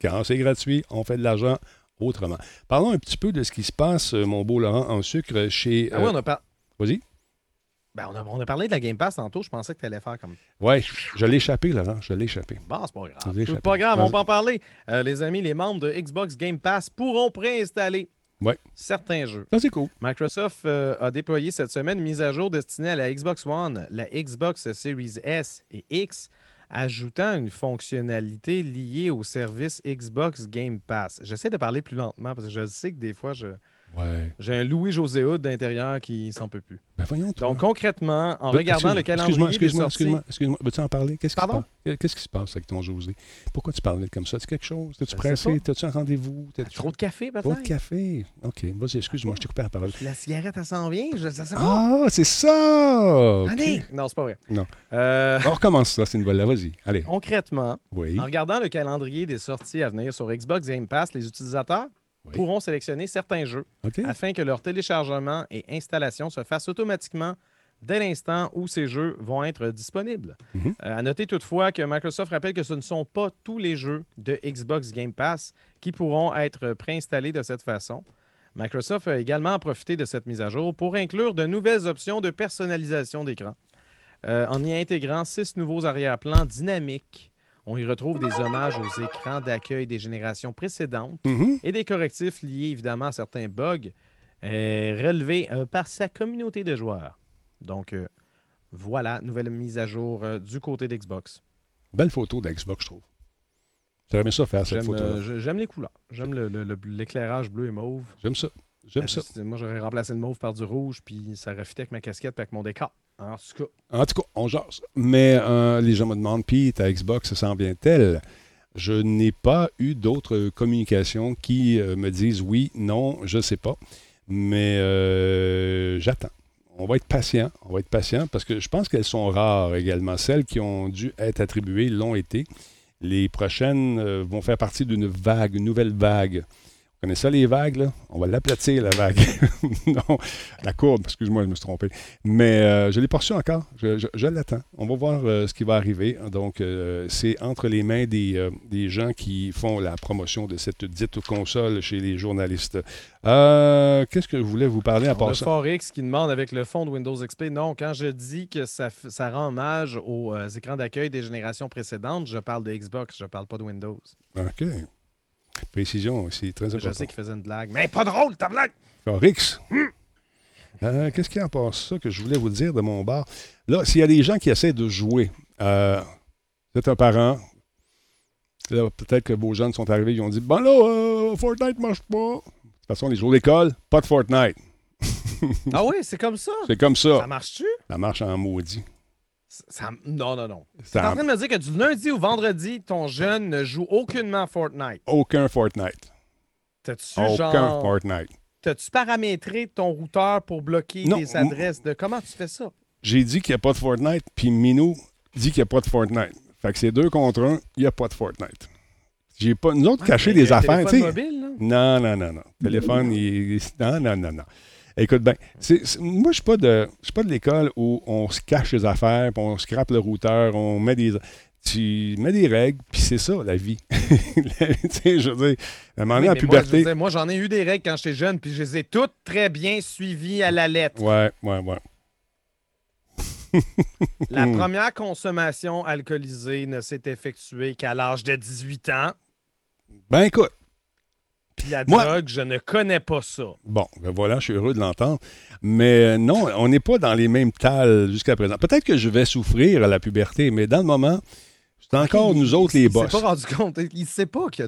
Quand c'est gratuit, on fait de l'argent autrement. Parlons un petit peu de ce qui se passe, euh, mon beau Laurent, en sucre chez. Ah oui, euh, on a, par- Vas-y. ben, on, a, on a parlé de la Game Pass tantôt. Je pensais que tu allais faire comme. Ouais, je l'ai échappé, Laurent. Je l'ai échappé. Bon, c'est pas grave. C'est pas grave, on peut en parler. Euh, les amis, les membres de Xbox Game Pass pourront préinstaller Ouais. certains jeux. Ça, c'est cool. Microsoft euh, a déployé cette semaine une mise à jour destinée à la Xbox One, la Xbox Series S et X, ajoutant une fonctionnalité liée au service Xbox Game Pass. J'essaie de parler plus lentement parce que je sais que des fois, je- Ouais. j'ai un Louis-José Hood d'intérieur qui s'en peut plus. Ben voyons, toi. Donc, concrètement, en Ben, regardant le excuse-moi, calendrier des Excuse-moi, sorties... excuse-moi, excuse-moi. Veux-tu en parler? Qu'est-ce qui se passe? Qu'est-ce qui se passe avec ton José? Pourquoi tu parlais comme ça? C'est quelque chose? T'es-tu pressé? T'as-tu un rendez-vous? T'as-tu Trop de café, Trop de peut-être? café? OK, vas-y, excuse-moi, je t'ai coupé la parole. La cigarette, elle s'en vient? Je pas. Ah, c'est ça! Allez! Non, c'est pas vrai. Non. Euh, On recommence ça, c'est une bonne là. Vas-y. Allez. concrètement, Oui. En regardant le calendrier des sorties à venir sur Xbox Game Pass, les utilisateurs Oui. pourront sélectionner certains jeux afin que leur téléchargement et installation se fassent automatiquement dès l'instant où ces jeux vont être disponibles. Mhm. Euh, à noter toutefois que Microsoft rappelle que ce ne sont pas tous les jeux de Xbox Game Pass qui pourront être préinstallés de cette façon. Microsoft a également profité de cette mise à jour pour inclure de nouvelles options de personnalisation d'écran. Euh, en y intégrant six nouveaux arrière-plans dynamiques, on y retrouve des hommages aux écrans d'accueil des générations précédentes Mhm. et des correctifs liés évidemment à certains bugs euh, relevés euh, par sa communauté de joueurs. Donc euh, voilà, nouvelle mise à jour du côté d'Xbox. Belle photo d'Xbox, je trouve. Aimé ça faire cette photo j'aime les couleurs. J'aime l'éclairage bleu et mauve. J'aime ça. J'aime ça. Moi, j'aurais remplacé le mauve par du rouge, puis ça refitait avec ma casquette et avec mon décor. En tout cas, En tout cas, on jase. Mais euh, les gens me demandent, puis ta Xbox se sent bien-elle? Je n'ai pas eu d'autres communications qui euh, me disent oui, non, je ne sais pas. Mais euh, j'attends. On va être patient. On va être patient parce que je pense qu'elles sont rares également. Celles qui ont dû être attribuées l'ont été. Les prochaines vont faire partie d'une vague, une nouvelle vague. Vous connaissez ça, les vagues, là? On va l'aplatir, la vague. non, la courbe, excuse-moi, je me suis trompé. Mais euh, je ne l'ai pas reçu encore. Je, je- je l'attends. On va voir euh, ce qui va arriver. Donc, euh, c'est entre les mains des, euh, des gens qui font la promotion de cette dite console chez les journalistes. Qu'est-ce que je voulais vous parler à part ça? Forex qui demande avec le fond de Windows XP. Non, quand je dis que ça, rend hommage aux écrans d'accueil des générations précédentes, je parle de Xbox, je parle pas de Windows. OK. Précision, c'est très Je important. sais qu'il faisait une blague. Mais pas drôle, ta blague! Rix. Euh, Qu'est-ce qu'il y a en part ça que je voulais vous dire de mon bar? Là, s'il y a des gens qui essaient de jouer, euh, vous êtes un parent, là, peut-être que vos jeunes sont arrivés, ils ont dit Bon là, euh, Fortnite marche pas. De toute façon, les jours d'école, pas de Fortnite. Ah oui, c'est comme ça. C'est comme Ça ça. marche-tu? Ça marche en maudit. Ça- ça- Non, non, non. C'est T'es en en- train de me dire que du lundi au vendredi, ton jeune ne joue aucunement à Fortnite. aucun Fortnite. T'as-tu Aucun genre... Fortnite. T'as-tu paramétré ton routeur pour bloquer Non, les adresses de... Comment tu fais ça? J'ai dit qu'il n'y a pas de Fortnite, puis Minou dit qu'il n'y a pas de Fortnite. Fait que c'est deux contre un, il n'y a pas de Fortnite. J'ai pas. Nous autres, cacher Avec des affaires, tu sais. Non, non, non, non. Téléphone, il- non, non, non, non. Écoute c'est- moi, je suis pas de, je suis pas de l'école où on se cache les affaires, puis on scrape le routeur, on met des, tu mets des règles, puis c'est ça la vie. je veux dire, à un moment donné, Oui, en puberté. Moi, j'en ai eu des règles quand j'étais jeune, puis je les ai toutes très bien suivies à la lettre. Ouais, ouais, ouais. La Hmm. première consommation alcoolisée ne s'est effectuée qu'à l'âge de 18 ans. Ben écoute, Puis la Moi- drogue, je ne connais pas ça. bon, ben voilà, je suis heureux de l'entendre. Mais euh, non, on n'est pas dans les mêmes tales jusqu'à présent. Peut-être que je vais souffrir à la puberté, mais dans le moment, c'est encore Il- nous autres les il boss. s'est pas rendu compte. Il sait pas que.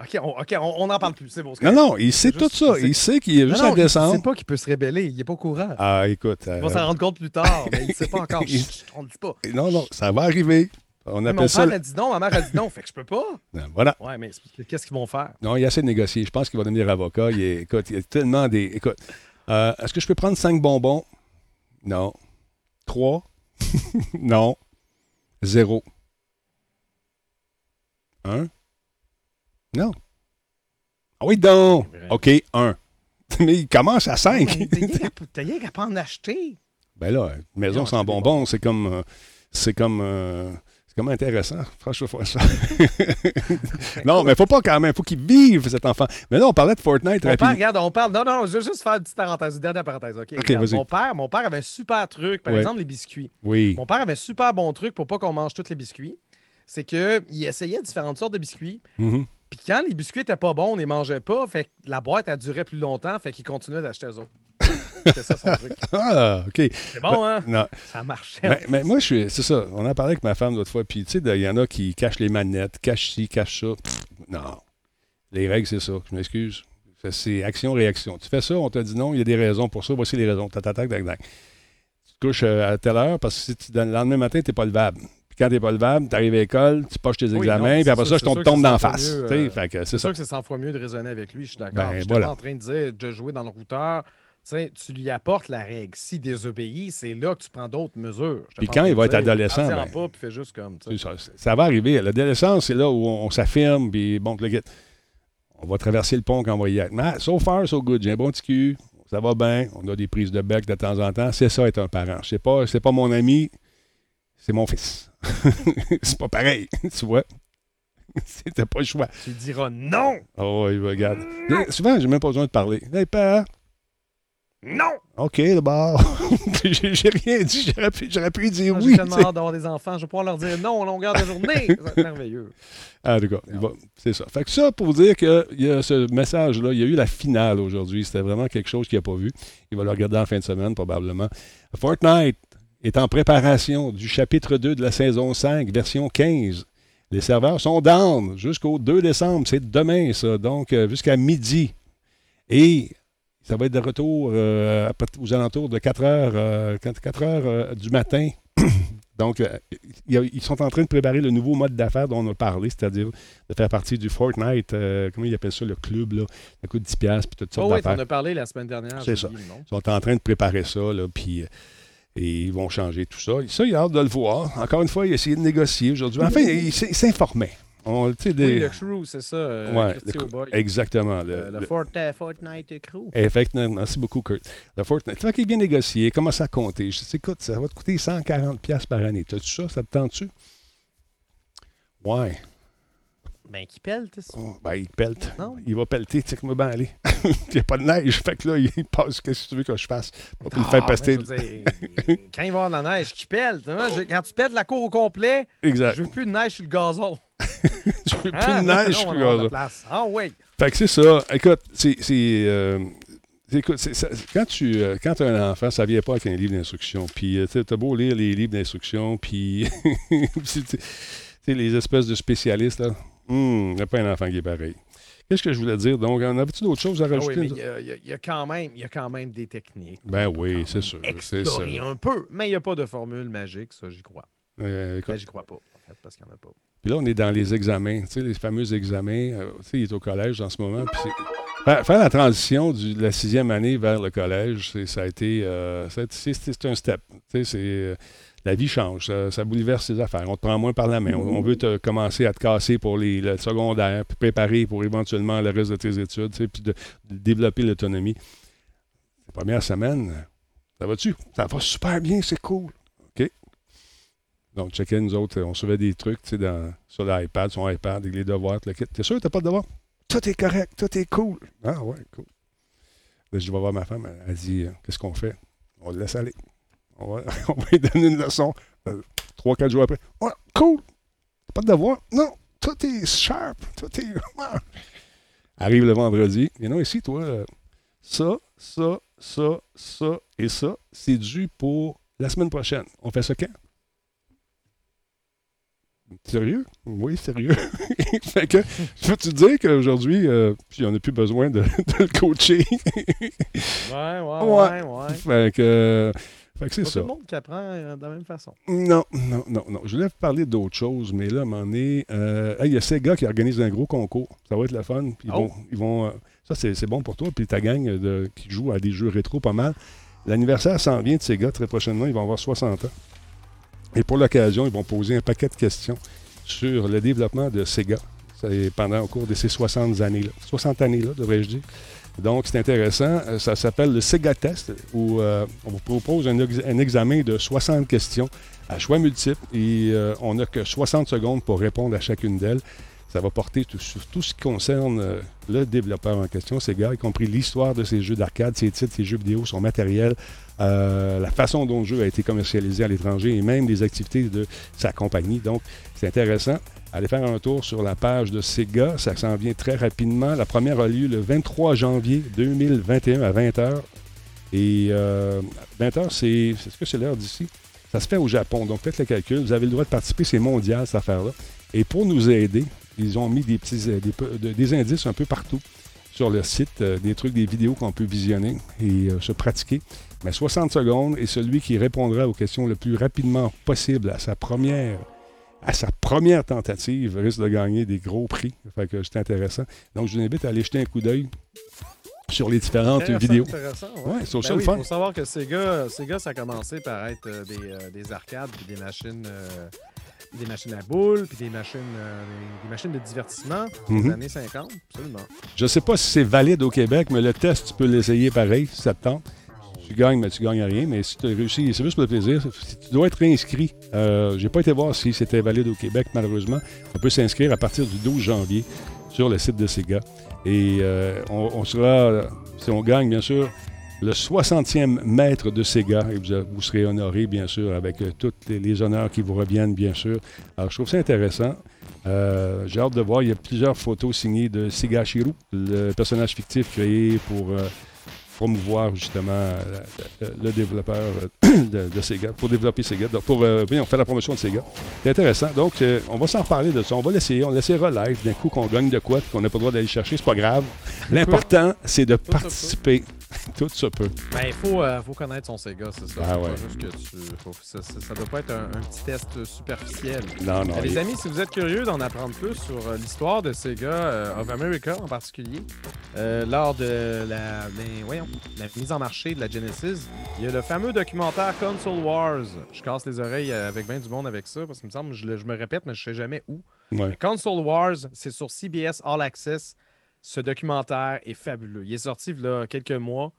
OK, on, ok, on, on en parle plus. C'est bon. Non, non, il sait tout ça. Il sait qu'il est Non, juste non, à il sait descendre. pas qu'il peut se rébeller. Il est pas au courant. Ah, écoute. Il euh, va s'en rendre compte plus tard, mais il sait pas encore. Il- Chut, on le dit pas. Non, non, ça va arriver. On Mais Mon appelle ça. père a dit non, ma mère a dit non, fait que je peux pas. Non, Voilà. Ouais, mais qu'est-ce qu'ils vont faire? Non, il a assez de négocier. Je pense qu'il va devenir avocat. Il est- écoute, il y a tellement des. Écoute, euh, est-ce que je peux prendre cinq bonbons? Non. Trois? non. Zéro. Un? Non. Ah oui, donc. OK, un. Mais il commence à cinq. T'as rien qu'à- pas en acheter. Ben là, une maison Non, sans bonbons, c'est comme. euh, c'est comme. euh, c'est comme intéressant. Franchement, faut ça. non, mais faut pas quand même. faut qu'il vive, cet enfant. Mais là, on parlait de Fortnite Mon père, regarde, on parle. Non, non, je veux juste faire une petite parenthèse, une dernière parenthèse. OK, mon, père, mon père avait un super truc, par Ouais. exemple, les biscuits. Oui. Mon père avait un super bon truc pour pas qu'on mange tous les biscuits. C'est qu'il essayait différentes sortes de biscuits. Mhm. Puis quand les biscuits étaient pas bons, on les mangeait pas. Fait que la boîte, a duré plus longtemps. Fait qu'il continuait d'acheter eux autres. C'était ça son truc. Ah, OK. C'est bon, hein? Non. Ça marchait. Mais, mais moi, je suis. C'est ça. On en parlait avec ma femme l'autre fois. Puis, tu sais, il y en a qui cachent les manettes, cachent ci, cachent ça. Pff, non. Les règles, c'est ça. Je m'excuse. C'est action-réaction. Tu fais ça, on te dit non, il y a des raisons pour ça. Voici les raisons. Tatatak, tac, tac. Tu te couches euh, à telle heure parce que si tu, le lendemain matin, tu n'es pas levable. Quand tu n'es pas levable, tu arrives à l'école, tu poches tes Oui, examens, puis après ça, je tombe, tombe d'en face. euh, c'est sûr que c'est 100 fois mieux de raisonner avec lui, je suis d'accord. Ben, je suis voilà. pas en train de dire de jouer dans le routeur. Tu lui apportes la règle. S'il désobéit, c'est là que tu prends d'autres mesures. Puis quand il va être adolescent, ben- pas, puis fais juste comme Ça, ça va arriver. L'adolescence, c'est là où on, on s'affirme, puis bon, le on va traverser le pont quand on va y être. Mais so far, so good. J'ai un bon petit cul, ça va bien, on a des prises de bec de temps en temps. C'est ça être un parent. C'est pas, c'est pas mon ami, c'est mon fils. c'est pas pareil, tu vois. C'était pas le choix. Tu diras non! Oh, il regarde. Souvent, j'ai même pas besoin de parler. Hey, père, Non! OK, bar. j'ai rien dit. J'aurais pu, dire Moi, oui. J'ai tellement hâte d'avoir des enfants. Je vais pouvoir leur dire non à longueur de journée. Être merveilleux. Ah, d'accord. Va- C'est ça. Fait que ça, pour vous dire qu'il y a ce message-là, il y a eu la finale aujourd'hui. C'était vraiment quelque chose qu'il n'a pas vu. Il va le regarder en fin de semaine, probablement. Fortnite est en préparation du chapitre 2 de la saison 5, version 15. Les serveurs sont down jusqu'au 2 décembre. C'est demain, ça. Donc, euh, jusqu'à midi. Et ça va être de retour euh, aux alentours de 4 heures, euh, 4 heures euh, du matin. Donc, ils sont en train de préparer le nouveau mode d'affaires dont on a parlé, c'est-à-dire de faire partie du Fortnite, comment ils appellent ça, le club, là? Ça coûte 10$, piastres, puis toutes sortes Oh oui, d'affaires. on a parlé la semaine dernière. C'est ça. Ils sont en train de préparer ça, là, puis et ils vont changer tout ça. Ça, il a hâte de le voir. Encore une fois, il a essayé de négocier aujourd'hui. Enfin, il, s'informait. On, tu sais, Oui, des... le crew, c'est ça. euh, Ouais, le-. Exactement. le- Euh, le le- Fort- Fortnite crew. Effectivement, merci beaucoup, Kurt. Le Fortnite. Fait qu'il est bien négocié, commence à compter. Je dis, écoute, ça va te coûter 140$ piastres par année. T'as-tu ça? Ça te tente-tu? Ouais. Ben, qui ça? Oh, ben, il pelte. Non? Il va pelleter, tu sais ben aller. il n'y a pas de neige. Fait que là, il passe. Qu'est-ce que tu veux que je fasse? Pas pour le Ah, faire passer. je veux dire, quand il va y avoir de la neige, qui pèle? vois, je- Quand tu pètes la cour au complet, Exact. je veux plus de neige sur le gazon. Je veux plus Hein? de neige. Peux va avoir de gazon. Ah oui. Fait que c'est ça. Écoute, c'est. euh, écoute, ça- quand tu euh, quand as un enfant, ça vient pas avec un livre d'instruction. Puis, euh, tu t'as beau lire les livres d'instruction, puis. les espèces de spécialistes, là. Hum, il n'y a pas un enfant qui est pareil. Qu'est-ce que je voulais dire? Donc, en avait-tu d'autres choses à Ah oui, rajouter? il y, y a- il y a quand même, il y a quand même des techniques. Ben oui, c'est sûr. C'est un peu. Mais il n'y a pas de formule magique, ça, j'y crois. Euh, Ben, j'y crois pas, en fait, parce qu'il n'y en a pas. Puis là, on est dans les examens, tu sais, les fameux examens. euh, tu sais, il est au collège en ce moment. Puis faire, faire la transition du- de la sixième année vers le collège, c'est- ça a été, euh, ça a été- c'est, un step. Tu sais, c'est, euh, la vie change, ça, ça bouleverse ses affaires. On te prend moins par la main. On, on veut te commencer à te casser pour les, le secondaire, puis préparer pour éventuellement le reste de tes études, tu sais, puis de, de développer l'autonomie. Les premières semaines, ça va-tu? Ça va super bien, c'est cool. OK? Donc, checker nous autres, on se des trucs tu sais, dans- sur l'iPad, son iPad, avec les devoirs, le kit. T'es sûr que t'as pas de devoirs? Tout est correct, tout est cool. Ah ouais, cool. Là, je vais voir ma femme, elle, elle dit, euh, qu'est-ce qu'on fait? On le laisse aller. On va, on va lui donner une leçon. Euh, Trois, quatre jours après. Ouais, cool. Pas de devoir? Non. Tout est sharp. Tout est. Arrive le vendredi. Et non, ici, toi, euh, ça, ça, ça, ça et ça, c'est dû pour la semaine prochaine. On fait ça quand? Sérieux? Oui, sérieux. fait que, je peux te dire qu'aujourd'hui, euh, puis on n'a plus besoin de, de le coacher? Ouais, ouais, Ouais. ouais, ouais. fait que, euh, fait que c'est Pas tout ça. le monde qui apprend euh, de la même façon. Non, non, non, non. Je voulais vous parler d'autre chose, mais là, à un moment donné, euh, hey, il y a Sega qui organise un gros concours. Ça va être le fun. Puis Ils Oh. vont, ils vont, euh, ça, c'est bon pour toi. Puis ta gang de, qui joue à des jeux rétro pas mal. L'anniversaire s'en vient de Sega très prochainement. Ils vont avoir 60 ans. Et pour l'occasion, ils vont poser un paquet de questions sur le développement de Sega pendant au cours de ces 60 années-là. 60 années-là, devrais-je dire. Donc, c'est intéressant. Euh, Ça s'appelle le Sega Test, où euh, on vous propose un, ex- un examen de 60 questions à choix multiples et euh, on n'a que 60 secondes pour répondre à chacune d'elles. Ça va porter tout- sur tout ce qui concerne euh, le développeur en question, Sega, y compris l'histoire de ses jeux d'arcade, ses titres, ses jeux vidéo, son matériel, euh, la façon dont le jeu a été commercialisé à l'étranger et même les activités de sa compagnie. Donc, c'est intéressant. Allez faire un tour sur la page de Sega. Ça s'en vient très rapidement. La première a lieu le 23 janvier 2021 à 20h. Et euh, 20h, c'est. Est-ce que c'est l'heure d'ici? Ça se fait au Japon. Donc, faites le calcul. Vous avez le droit de participer. C'est mondial, cette affaire-là. Et pour nous aider, ils ont mis des petits euh, des, de- des indices un peu partout sur le site, euh, des trucs, des vidéos qu'on peut visionner et euh, se pratiquer. Mais 60 secondes et celui qui répondra aux questions le plus rapidement possible à sa première à sa première tentative risque de gagner des gros prix. Fait que c'est intéressant. Donc, je vous invite à aller jeter un coup d'œil sur les différentes vidéos. Ouais, c'est Ben oui, fun. faut savoir que Sega, Sega, ça a commencé par être euh, des, euh, des arcades puis des machines, euh, des machines à boules puis des machines, euh, des, machines de divertissement des Mhm. années 50, absolument. Je ne sais pas si c'est valide au Québec, mais le test, tu peux l'essayer pareil, si ça te tente. Tu gagnes, mais tu gagnes rien. Mais si tu as réussi, c'est juste pour le plaisir. Tu dois être réinscrit. Euh, J'ai pas été voir si c'était valide au Québec, malheureusement. On peut s'inscrire à partir du 12 janvier sur le site de Sega. Et euh, on, on sera, si on gagne, bien sûr, le 60e maître de Sega. Et vous, vous serez honoré, bien sûr, avec euh, tous les, les honneurs qui vous reviennent, bien sûr. Alors, je trouve ça intéressant. Euh, J'ai hâte de voir. Il y a plusieurs photos signées de Sega Shiru, le personnage fictif créé pour euh, promouvoir justement le, développeur de, de Sega, pour développer Sega, donc pour on fait la promotion de Sega. C'est intéressant. Donc, on va s'en reparler de ça. On va l'essayer. On l'essayera live. D'un coup, qu'on gagne de quoi, qu'on n'a pas le droit d'aller chercher, c'est pas grave. L'important, c'est de participer Tout se peut. Ben, il faut, euh, faut connaître son Sega, c'est ça. Faut ouais. pas juste que tu, faut- ça, ça, ça doit pas être un, un petit test superficiel. Non, non. Euh, les il- amis, si vous êtes curieux d'en apprendre plus sur euh, l'histoire de Sega euh, of America en particulier, lors de la, ben, voyons, la mise en marché de la Genesis, il y a le fameux documentaire Console Wars. Je casse les oreilles avec 20 du monde avec ça parce qu'il me semble, je, je me répète, mais je sais jamais où. Ouais. Console Wars, c'est sur CBS All Access. Ce documentaire est fabuleux. Il est sorti il y a quelques mois.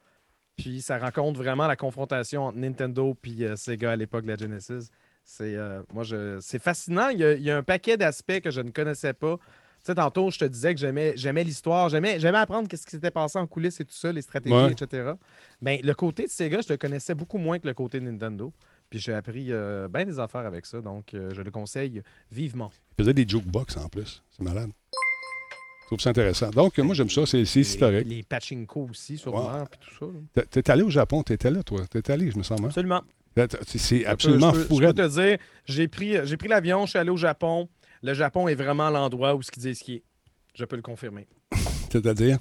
Puis ça raconte vraiment la confrontation entre Nintendo et Sega à l'époque de la Genesis. C'est euh, moi je c'est fascinant. Il y, a, il y a un paquet d'aspects que je ne connaissais pas. Tu sais, tantôt, je te disais que j'aimais, j'aimais l'histoire, j'aimais, j'aimais apprendre qu'est-ce qui s'était passé en coulisses et tout ça, les stratégies, Ouais. etc. Ben, le côté de Sega, je le connaissais beaucoup moins que le côté de Nintendo. Puis j'ai appris euh, bien des affaires avec ça, donc euh, je le conseille vivement. Il faisait des jukebox en plus. C'est malade. Trouve ça intéressant. Donc, moi, j'aime ça. C'est historique. Les, les pachinko aussi, sur Ouais. puis tout ça. T'es- T'es allé au Japon. T'étais là, toi. T'es allé, je me sens mal. Absolument. C'est absolument fou. je peux te dire, j'ai pris, j'ai pris l'avion, je suis allé au Japon. Le Japon est vraiment l'endroit où ce qu'ils disent qu'il est. Je peux le confirmer. C'est-à-dire?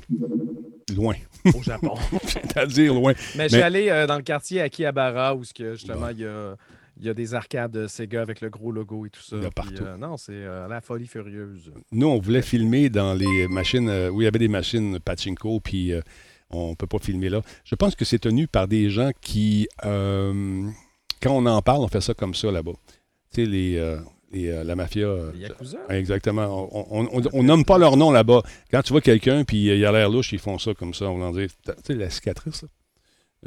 Loin. Au Japon. C'est-à-dire loin. Mais je suis allé euh, dans le quartier Akihabara où ce que, justement il y a, il y a des arcades Sega avec le gros logo et tout ça. Il y a Puis, partout. euh, non, c'est euh, la folie furieuse. Nous, on voulait filmer dans les machines euh, où il y avait des machines pachinko, puis euh, on peut pas filmer là. Je pense que c'est tenu par des gens qui, euh, quand on en parle, on fait ça comme ça là-bas. Tu sais, les, euh, les, euh, la mafia. euh, Les Yakuza? Exactement. On, nomme pas leur nom là-bas. Quand tu vois quelqu'un puis euh, il a l'air louche, ils font ça comme ça. On va dire, tu sais, la cicatrice, là.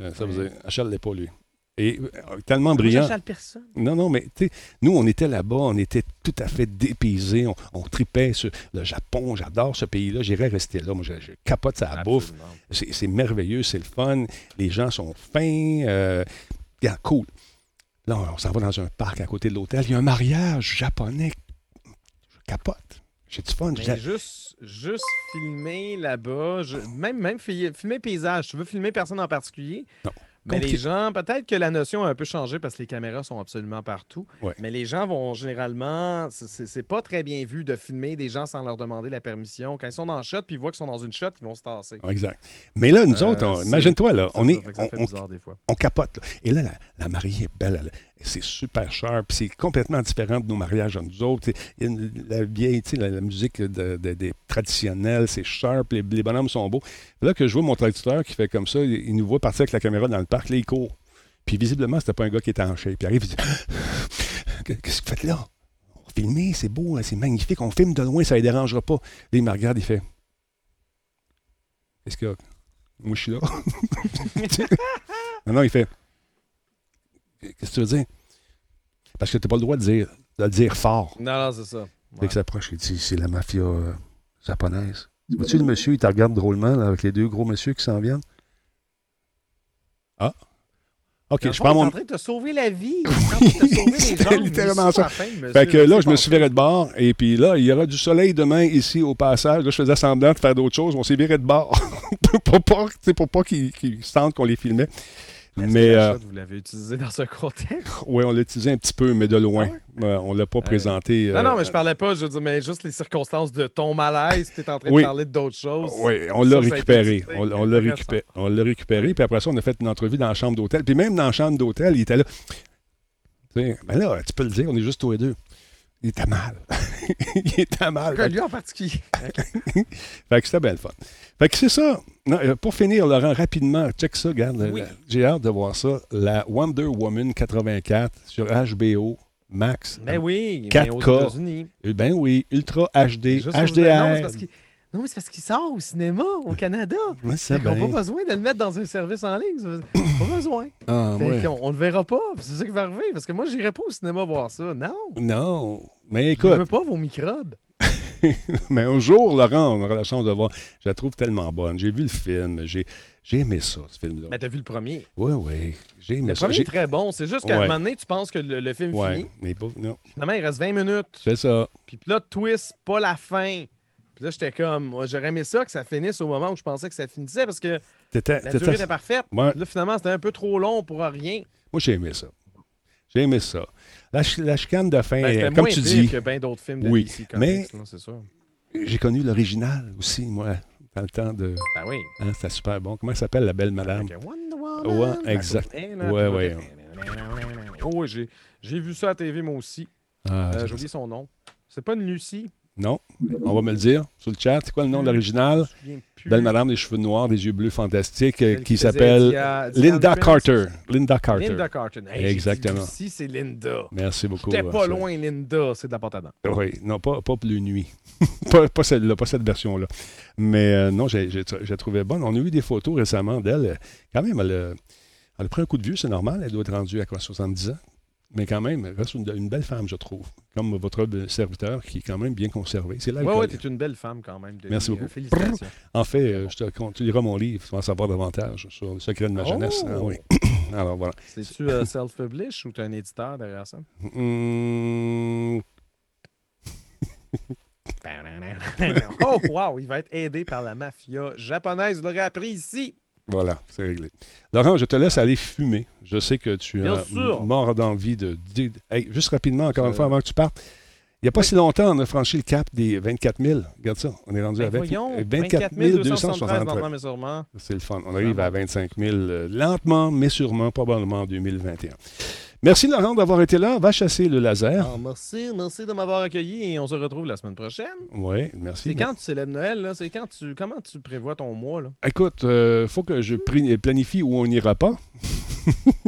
Euh, ça veut Ouais. dire, Achille l'est pas, lui. Et euh, tellement brillant. Non, non, mais tu sais, nous, on était là-bas, on était tout à fait dépaysés, on, on tripait sur le Japon, j'adore ce pays-là, j'irais rester là, moi, je, je capote sa bouffe, c'est c'est merveilleux, c'est le fun, les gens sont fins, euh, cool. Là, on s'en va dans un parc à côté de l'hôtel, il y a un mariage japonais, je capote, j'ai du fun. Mais j'ai- juste, juste filmer là-bas, je- même, même fi- filmer paysage, tu veux filmer personne en particulier? Non. Mais les gens, peut-être que la notion a un peu changé parce que les caméras sont absolument partout. Ouais. Mais les gens vont généralement, c'est- pas très bien vu de filmer des gens sans leur demander la permission. Quand ils sont dans le shot puis ils voient qu'ils sont dans une shot, ils vont se tasser. Exact. Mais là, nous Euh, autres, imagine-toi, là, on Ça, est, ça on- des fois. on capote. là. Et là, la, la mariée est belle. elle- c'est super sharp. C'est complètement différent de nos mariages à nous autres. La vieille, la, la musique de- de- traditionnelle, c'est sharp. Les, les bonhommes sont beaux. Là que je vois mon traducteur qui fait comme ça, il, nous voit partir avec la caméra dans le parc. Là, il court. Puis visiblement, c'était pas un gars qui était en shape. Puis il arrive, il dit Qu'est-ce que vous faites là? On va filmer, c'est beau, hein, c'est magnifique. On filme de loin, ça ne les dérangera pas. Là, il me regarde, il fait y a? Moi, je suis là. non, non, il fait Qu'est-ce que tu veux dire? Parce que tu n'as pas le droit de, dire, de le dire fort. Non, non, c'est ça. Ouais. que s'approche, il dit C'est la mafia euh, japonaise. Vois-tu le monsieur, il te regarde drôlement là, avec les deux gros monsieur qui s'en viennent? Ah Ok, je prends mon. en train de te sauver la vie. C'était littéralement ça. Fait que là, je me suis viré de bord, et puis là, il y aura du soleil demain ici au passage. Là, je faisais semblant de faire d'autres choses. On s'est viré de bord pour pas, tu pour pas qu'ils qu'ils sentent qu'on les filmait. Que Mais euh, vous l'avez utilisé dans ce contexte? ouais, on l'a utilisé un petit peu, mais de loin. Ouais, on l'a pas présenté. Non, euh, non, mais je parlais pas, je veux dire, mais juste les circonstances de ton malaise, tu es en train Oui. de parler d'autres choses. Oui, on l'a récupéré. On, on l'a récupéré. On l'a récupéré. Puis après ça, on a fait une entrevue dans la chambre d'hôtel. Puis même dans la chambre d'hôtel, il était là. Tu sais, ben là, tu peux le dire, on est juste tous les deux. Il était mal. il était mal. Que lui en particulier? Fait que c'était bien le fun. Fait que c'est ça. Non, euh, pour finir, Laurent, rapidement, check ça, regarde. Oui. la- J'ai hâte de voir ça. La Wonder Woman 84 sur HBO Max. Ben oui, 4K. mais aux États-Unis. Euh, Ben oui, Ultra HD, Non, c'est HDR. Non, mais c'est parce qu'il sort au cinéma au Canada. Ouais, c'est qu'on n'a pas besoin de le mettre dans un service en ligne. Pas besoin. Ah, ouais. on ne le verra pas. C'est ça qui va arriver. Parce que moi, j'irai pas au cinéma voir ça. Non. Non. Mais Je écoute, veux pas vos microbes. Mais un jour, Laurent, on aura la chance de voir. Je la trouve tellement bonne. J'ai vu le film. J'ai, aimé ça, ce film-là. Mais t'as vu le premier? Oui, oui. J'ai aimé Le ça. premier J'ai- est très bon. C'est juste qu'à Ouais. un moment donné, tu penses que le, le film Ouais, finit. mais pas. Non. Finalement, il reste 20 minutes. C'est ça. Puis là, twist, pas la fin. Puis là, j'étais comme, j'aurais aimé ça que ça finisse au moment où je pensais que ça finissait parce que la durée était parfaite. Ouais. Là, finalement, c'était un peu trop long pour rien. Moi, j'ai aimé ça. J'ai aimé ça. La, ch- la chicane de fin, Ben, comme moins tu dis, que bien d'autres films de Oui, DC mais- Comics, c'est sûr. j'ai connu l'original aussi, moi. dans le temps de. Ben oui. Hein, C'était super bon. Comment elle s'appelle, la belle madame? Wonder Woman. Ouais, exact. Ben, Ouais, ouais. Oh, j'ai, vu ça à TV, moi aussi. Ah, Euh, j'ai oublié son nom. C'est pas une Lucie? Non, on va me le dire sur le chat. C'est quoi le nom de l'original? Belle madame, des cheveux noirs, des yeux bleus fantastiques, euh, qui s'appelle Linda. Carter. Linda Carter. Linda Carter. Hey, Exactement. Lucie, c'est Linda. Merci beaucoup. J'étais pas euh, loin, Linda. C'est de la porte à dents. Oui, non, pas, pas Bleu Nuit. pas, pas celle-là, pas cette version-là. Mais euh, non, j'ai trouvé bonne. On a eu des photos récemment d'elle. Quand même, elle, a- elle a pris un coup de vieux, c'est normal. Elle doit être rendue à quoi, 70 ans? Mais quand même, elle reste une, une belle femme, je trouve. Comme votre serviteur, qui est quand même bien conservé. C'est là Ouais, ouais, t'es une belle femme quand même. Denis. Merci Euh, beaucoup. Félicitations. En fait, euh, je te tu liras mon livre, tu vas en savoir davantage sur le secret de ma jeunesse. Oh! Ah oui. Alors voilà. C'est-tu euh, self-publish ou t'as un éditeur derrière ça? Hum, oh, wow! Il va être aidé par la mafia japonaise. Vous l'aurez appris ici. Voilà, c'est réglé. Laurent, je te laisse aller fumer. Je sais que tu sûr. mort d'envie de. Hey, juste rapidement, encore une Euh. fois, avant que tu partes. Il n'y a pas si longtemps, on a franchi le cap des 24 000. Regarde ça. On est rendu Ben à 20 voyons, 24 273 263. lentement, mais sûrement. C'est le fun. On arrive à 25 000 euh, lentement, mais sûrement, probablement en 2021. Merci, Laurent, d'avoir été là. Va chasser le laser. Ah, merci, merci de m'avoir accueilli et on se retrouve la semaine prochaine. Oui, merci. C'est quand tu célèbres Noël, là? C'est quand tu. Comment tu prévois ton mois, là? Écoute, il faut que je planifie où on n'ira pas.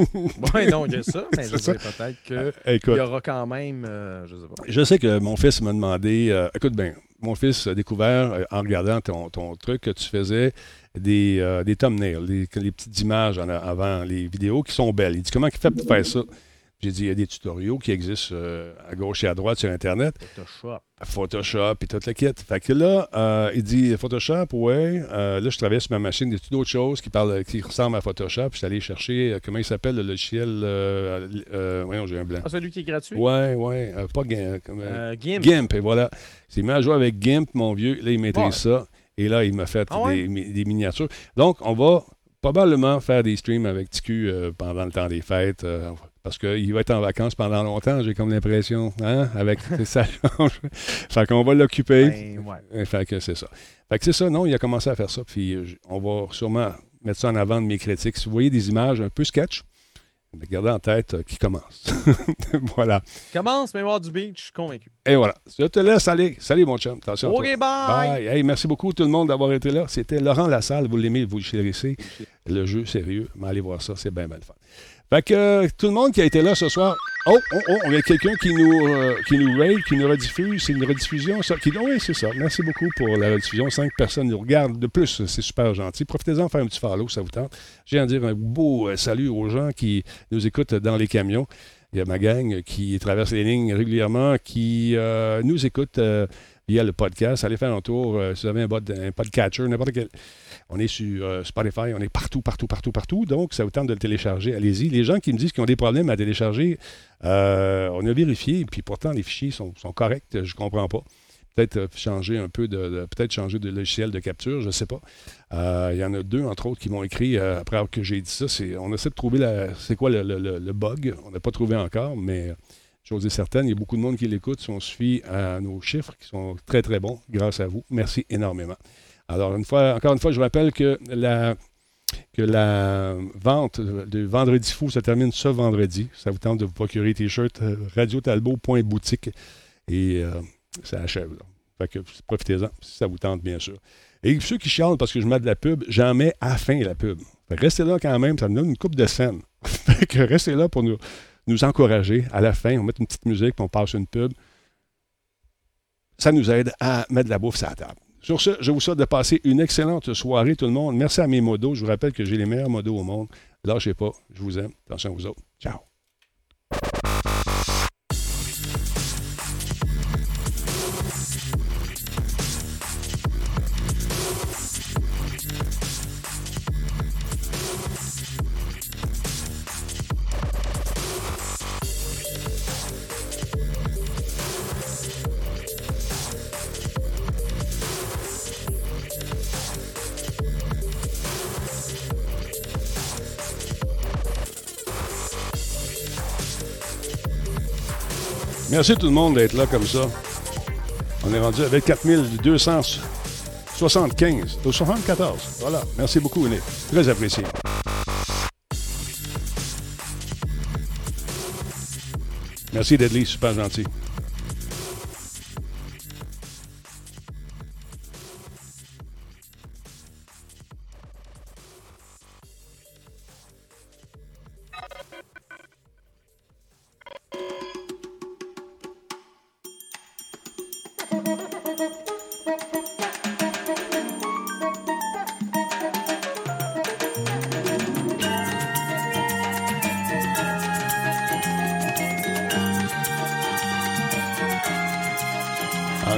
Oui, non, il y a ça, mais je sais peut-être qu'il Écoute, y aura quand même. euh, je sais pas. Je sais que mon fils m'a demandé. euh, écoute bien, mon fils a découvert, euh, en regardant ton, ton truc, que tu faisais des, euh, des thumbnails, des, les petites images en avant les vidéos qui sont belles. Il dit Comment il fait pour faire ça? J'ai dit Il y a des tutoriaux qui existent euh, à gauche et à droite sur Internet. Photoshop. Photoshop et toute la kit. Fait que là, euh, il dit Photoshop, ouais. Euh, là, je travaillais sur ma machine, des d'autres choses qui parlent, qui ressemblent à Photoshop? Je suis allé chercher, comment il s'appelle le logiciel Voyons, j'ai un blanc. Ah, celui qui est gratuit? Ouais, ouais. pas Gimp. comme, Gimp. Gimp, et voilà. Il s'est mis à jouer avec Gimp, mon vieux. Là, il maîtrise Ouais. ça. Et là, il m'a fait Ah ouais? des, mi- des miniatures. Donc, on va probablement faire des streams avec TQ euh, pendant le temps des fêtes. euh, parce qu'il va être en vacances pendant longtemps, j'ai comme l'impression. Hein? Avec ça change. fait qu'on va l'occuper. Ben, ouais. Fait que c'est ça. Fait que c'est ça, non, il a commencé à faire ça. Puis euh, on va sûrement mettre ça en avant de mes critiques. Si vous voyez des images un peu sketch, gardez en tête euh, qui commence. voilà. Commence Mémoire du Beach, je suis convaincu. Et voilà. Je te laisse aller. Salut, mon chum. Attention. OK, bye! Bye. Hey, merci beaucoup tout le monde d'avoir été là. C'était Laurent Lassalle. Vous l'aimez, vous le chérissez. Le jeu sérieux. Mais allez voir ça, c'est bien, bien le fun. Fait que tout le monde qui a été là ce soir. Oh, oh, oh, on a quelqu'un qui nous, euh, qui nous raid, qui nous rediffuse. C'est une rediffusion, ça. Qui... Oui, c'est ça. Merci beaucoup pour la rediffusion. Cinq personnes nous regardent. De plus, c'est super gentil. Profitez-en faire un petit follow, ça vous tente. J'ai à dire un beau euh, salut aux gens qui nous écoutent dans les camions. Il y a ma gang qui traverse les lignes régulièrement, qui euh, nous écoute euh, via le podcast. Allez faire un tour. euh, si vous avez un, podcatcher, n'importe quel. On est sur euh, Spotify, on est partout, partout, partout, partout. Donc, ça vous tente de le télécharger. Allez-y. Les gens qui me disent qu'ils ont des problèmes à télécharger, euh, on a vérifié, puis pourtant, les fichiers sont, corrects. Je ne comprends pas. Peut-être changer un peu de, peut-être changer de logiciel de capture, je ne sais pas. Il y en a deux, entre autres, qui m'ont écrit après que j'ai dit ça. On essaie de trouver c'est quoi le, bug. On n'a pas trouvé encore, mais chose est certaine, il y a beaucoup de monde qui l'écoute. Si on se fie à nos chiffres, qui sont très, très bons, grâce à vous. Merci énormément. Alors, une fois, encore une fois, je rappelle que la, que la vente de Vendredi Fou se termine ce vendredi. Ça vous tente de vous procurer t-shirt euh, radiotalbot.boutique et euh, ça achève. Fait que profitez-en, si ça vous tente, bien sûr. Et ceux qui chialent parce que je mets de la pub, j'en mets à fin la pub. Restez là quand même, ça me donne une coupe de scène. fait que restez là pour nous, nous encourager. À la fin, on met une petite musique, puis on passe une pub. Ça nous aide à mettre de la bouffe sur la table. Sur ce, je vous souhaite de passer une excellente soirée, tout le monde. Merci à mes modos. Je vous rappelle que j'ai les meilleurs modos au monde. Lâchez pas. Je vous aime. Attention à vous autres. Ciao. Merci tout le monde d'être là comme ça. On est rendu avec 4200 75. 74. Voilà. Merci beaucoup, Nick. Très apprécié. Merci, Deadly. Super gentil.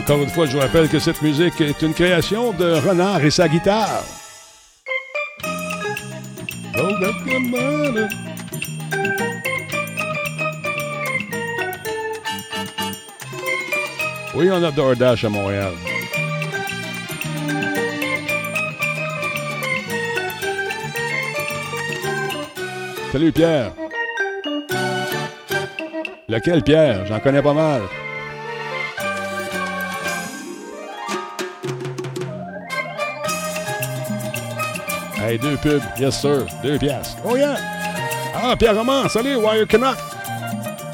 Encore une fois, je vous rappelle que cette musique est une création de Renard et sa guitare. Oui, on a DoorDash à Montréal. Salut Pierre. Lequel Pierre? J'en connais pas mal. Hey, deux pubs. Yes, sir. Deux pièces. Oh, yeah. Ah, Pierre Roman. Salut, Wire Canuck.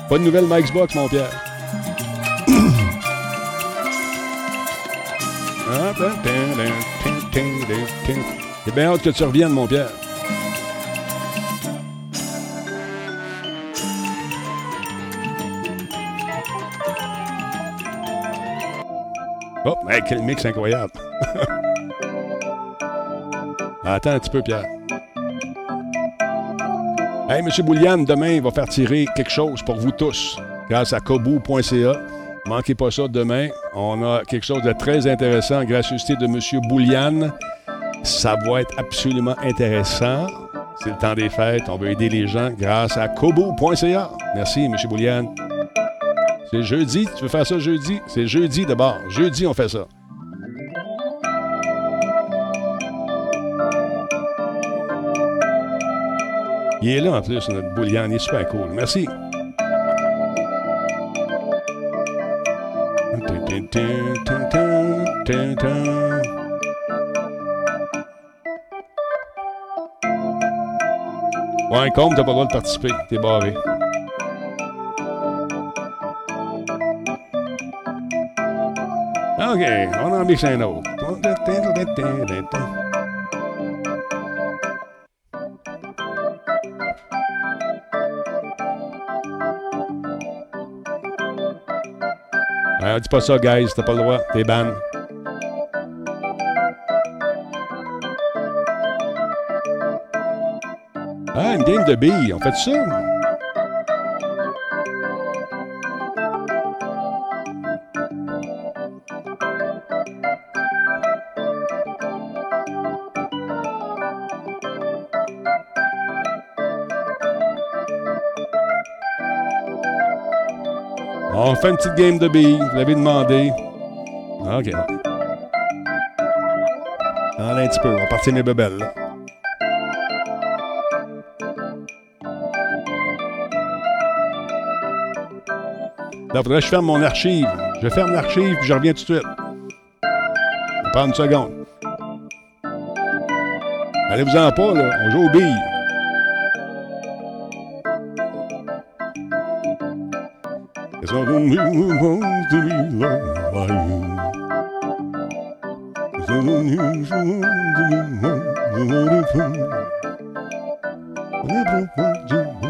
Pas de nouvelle Mike's Box, mon Pierre. Ah, J'ai bien hâte que tu reviennes, mon Pierre. Oh, hey, quel mix incroyable. Attends un petit peu, Pierre. Hey, M. Bouliane, demain, il va faire tirer quelque chose pour vous tous grâce à kobu.ca. Manquez pas ça demain. On a quelque chose de très intéressant, gracieuseté de M. Bouliane. Ça va être absolument intéressant. C'est le temps des fêtes. On veut aider les gens grâce à kobu.ca. Merci, M. Bouliane. C'est jeudi. Tu veux faire ça jeudi? C'est jeudi d'abord. Jeudi, on fait ça. Il est là en plus, notre bouillon. Il est super cool. Merci. Ouais, comme t'as pas le droit de participer. T'es barré. OK, on en mixe un autre. Dis pas ça, guys. T'as pas le droit. T'es ban. Ah, une game de billes. On fait ça? Une petite game de billes. Vous l'avez demandé. OK. Allez, un petit peu. On va partir mes bebelles, là. Là, faudrait que je ferme mon archive. Je ferme l'archive, puis je reviens tout de suite. On prend une seconde. Allez-vous-en pas, là. On joue aux billes. There's not only one to be loved by you. There's not only one to be loved by you. I never want you to be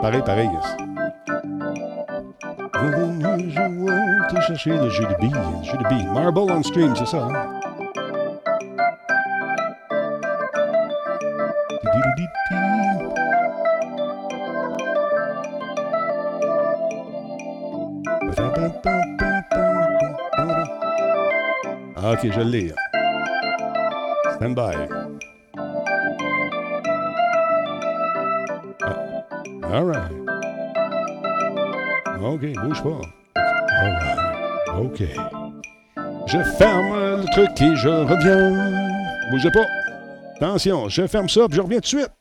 Pareil, pareil. Yes. Toujours chercher le jeu de billes, le jeu de billes. Marble on stream, c'est ça. Hein? OK, je l'ai. Stand by. Ah. All right. OK, bouge pas. All right. OK. Je ferme le truc et je reviens. Bougez pas. Attention, je ferme ça, puis je reviens tout de suite.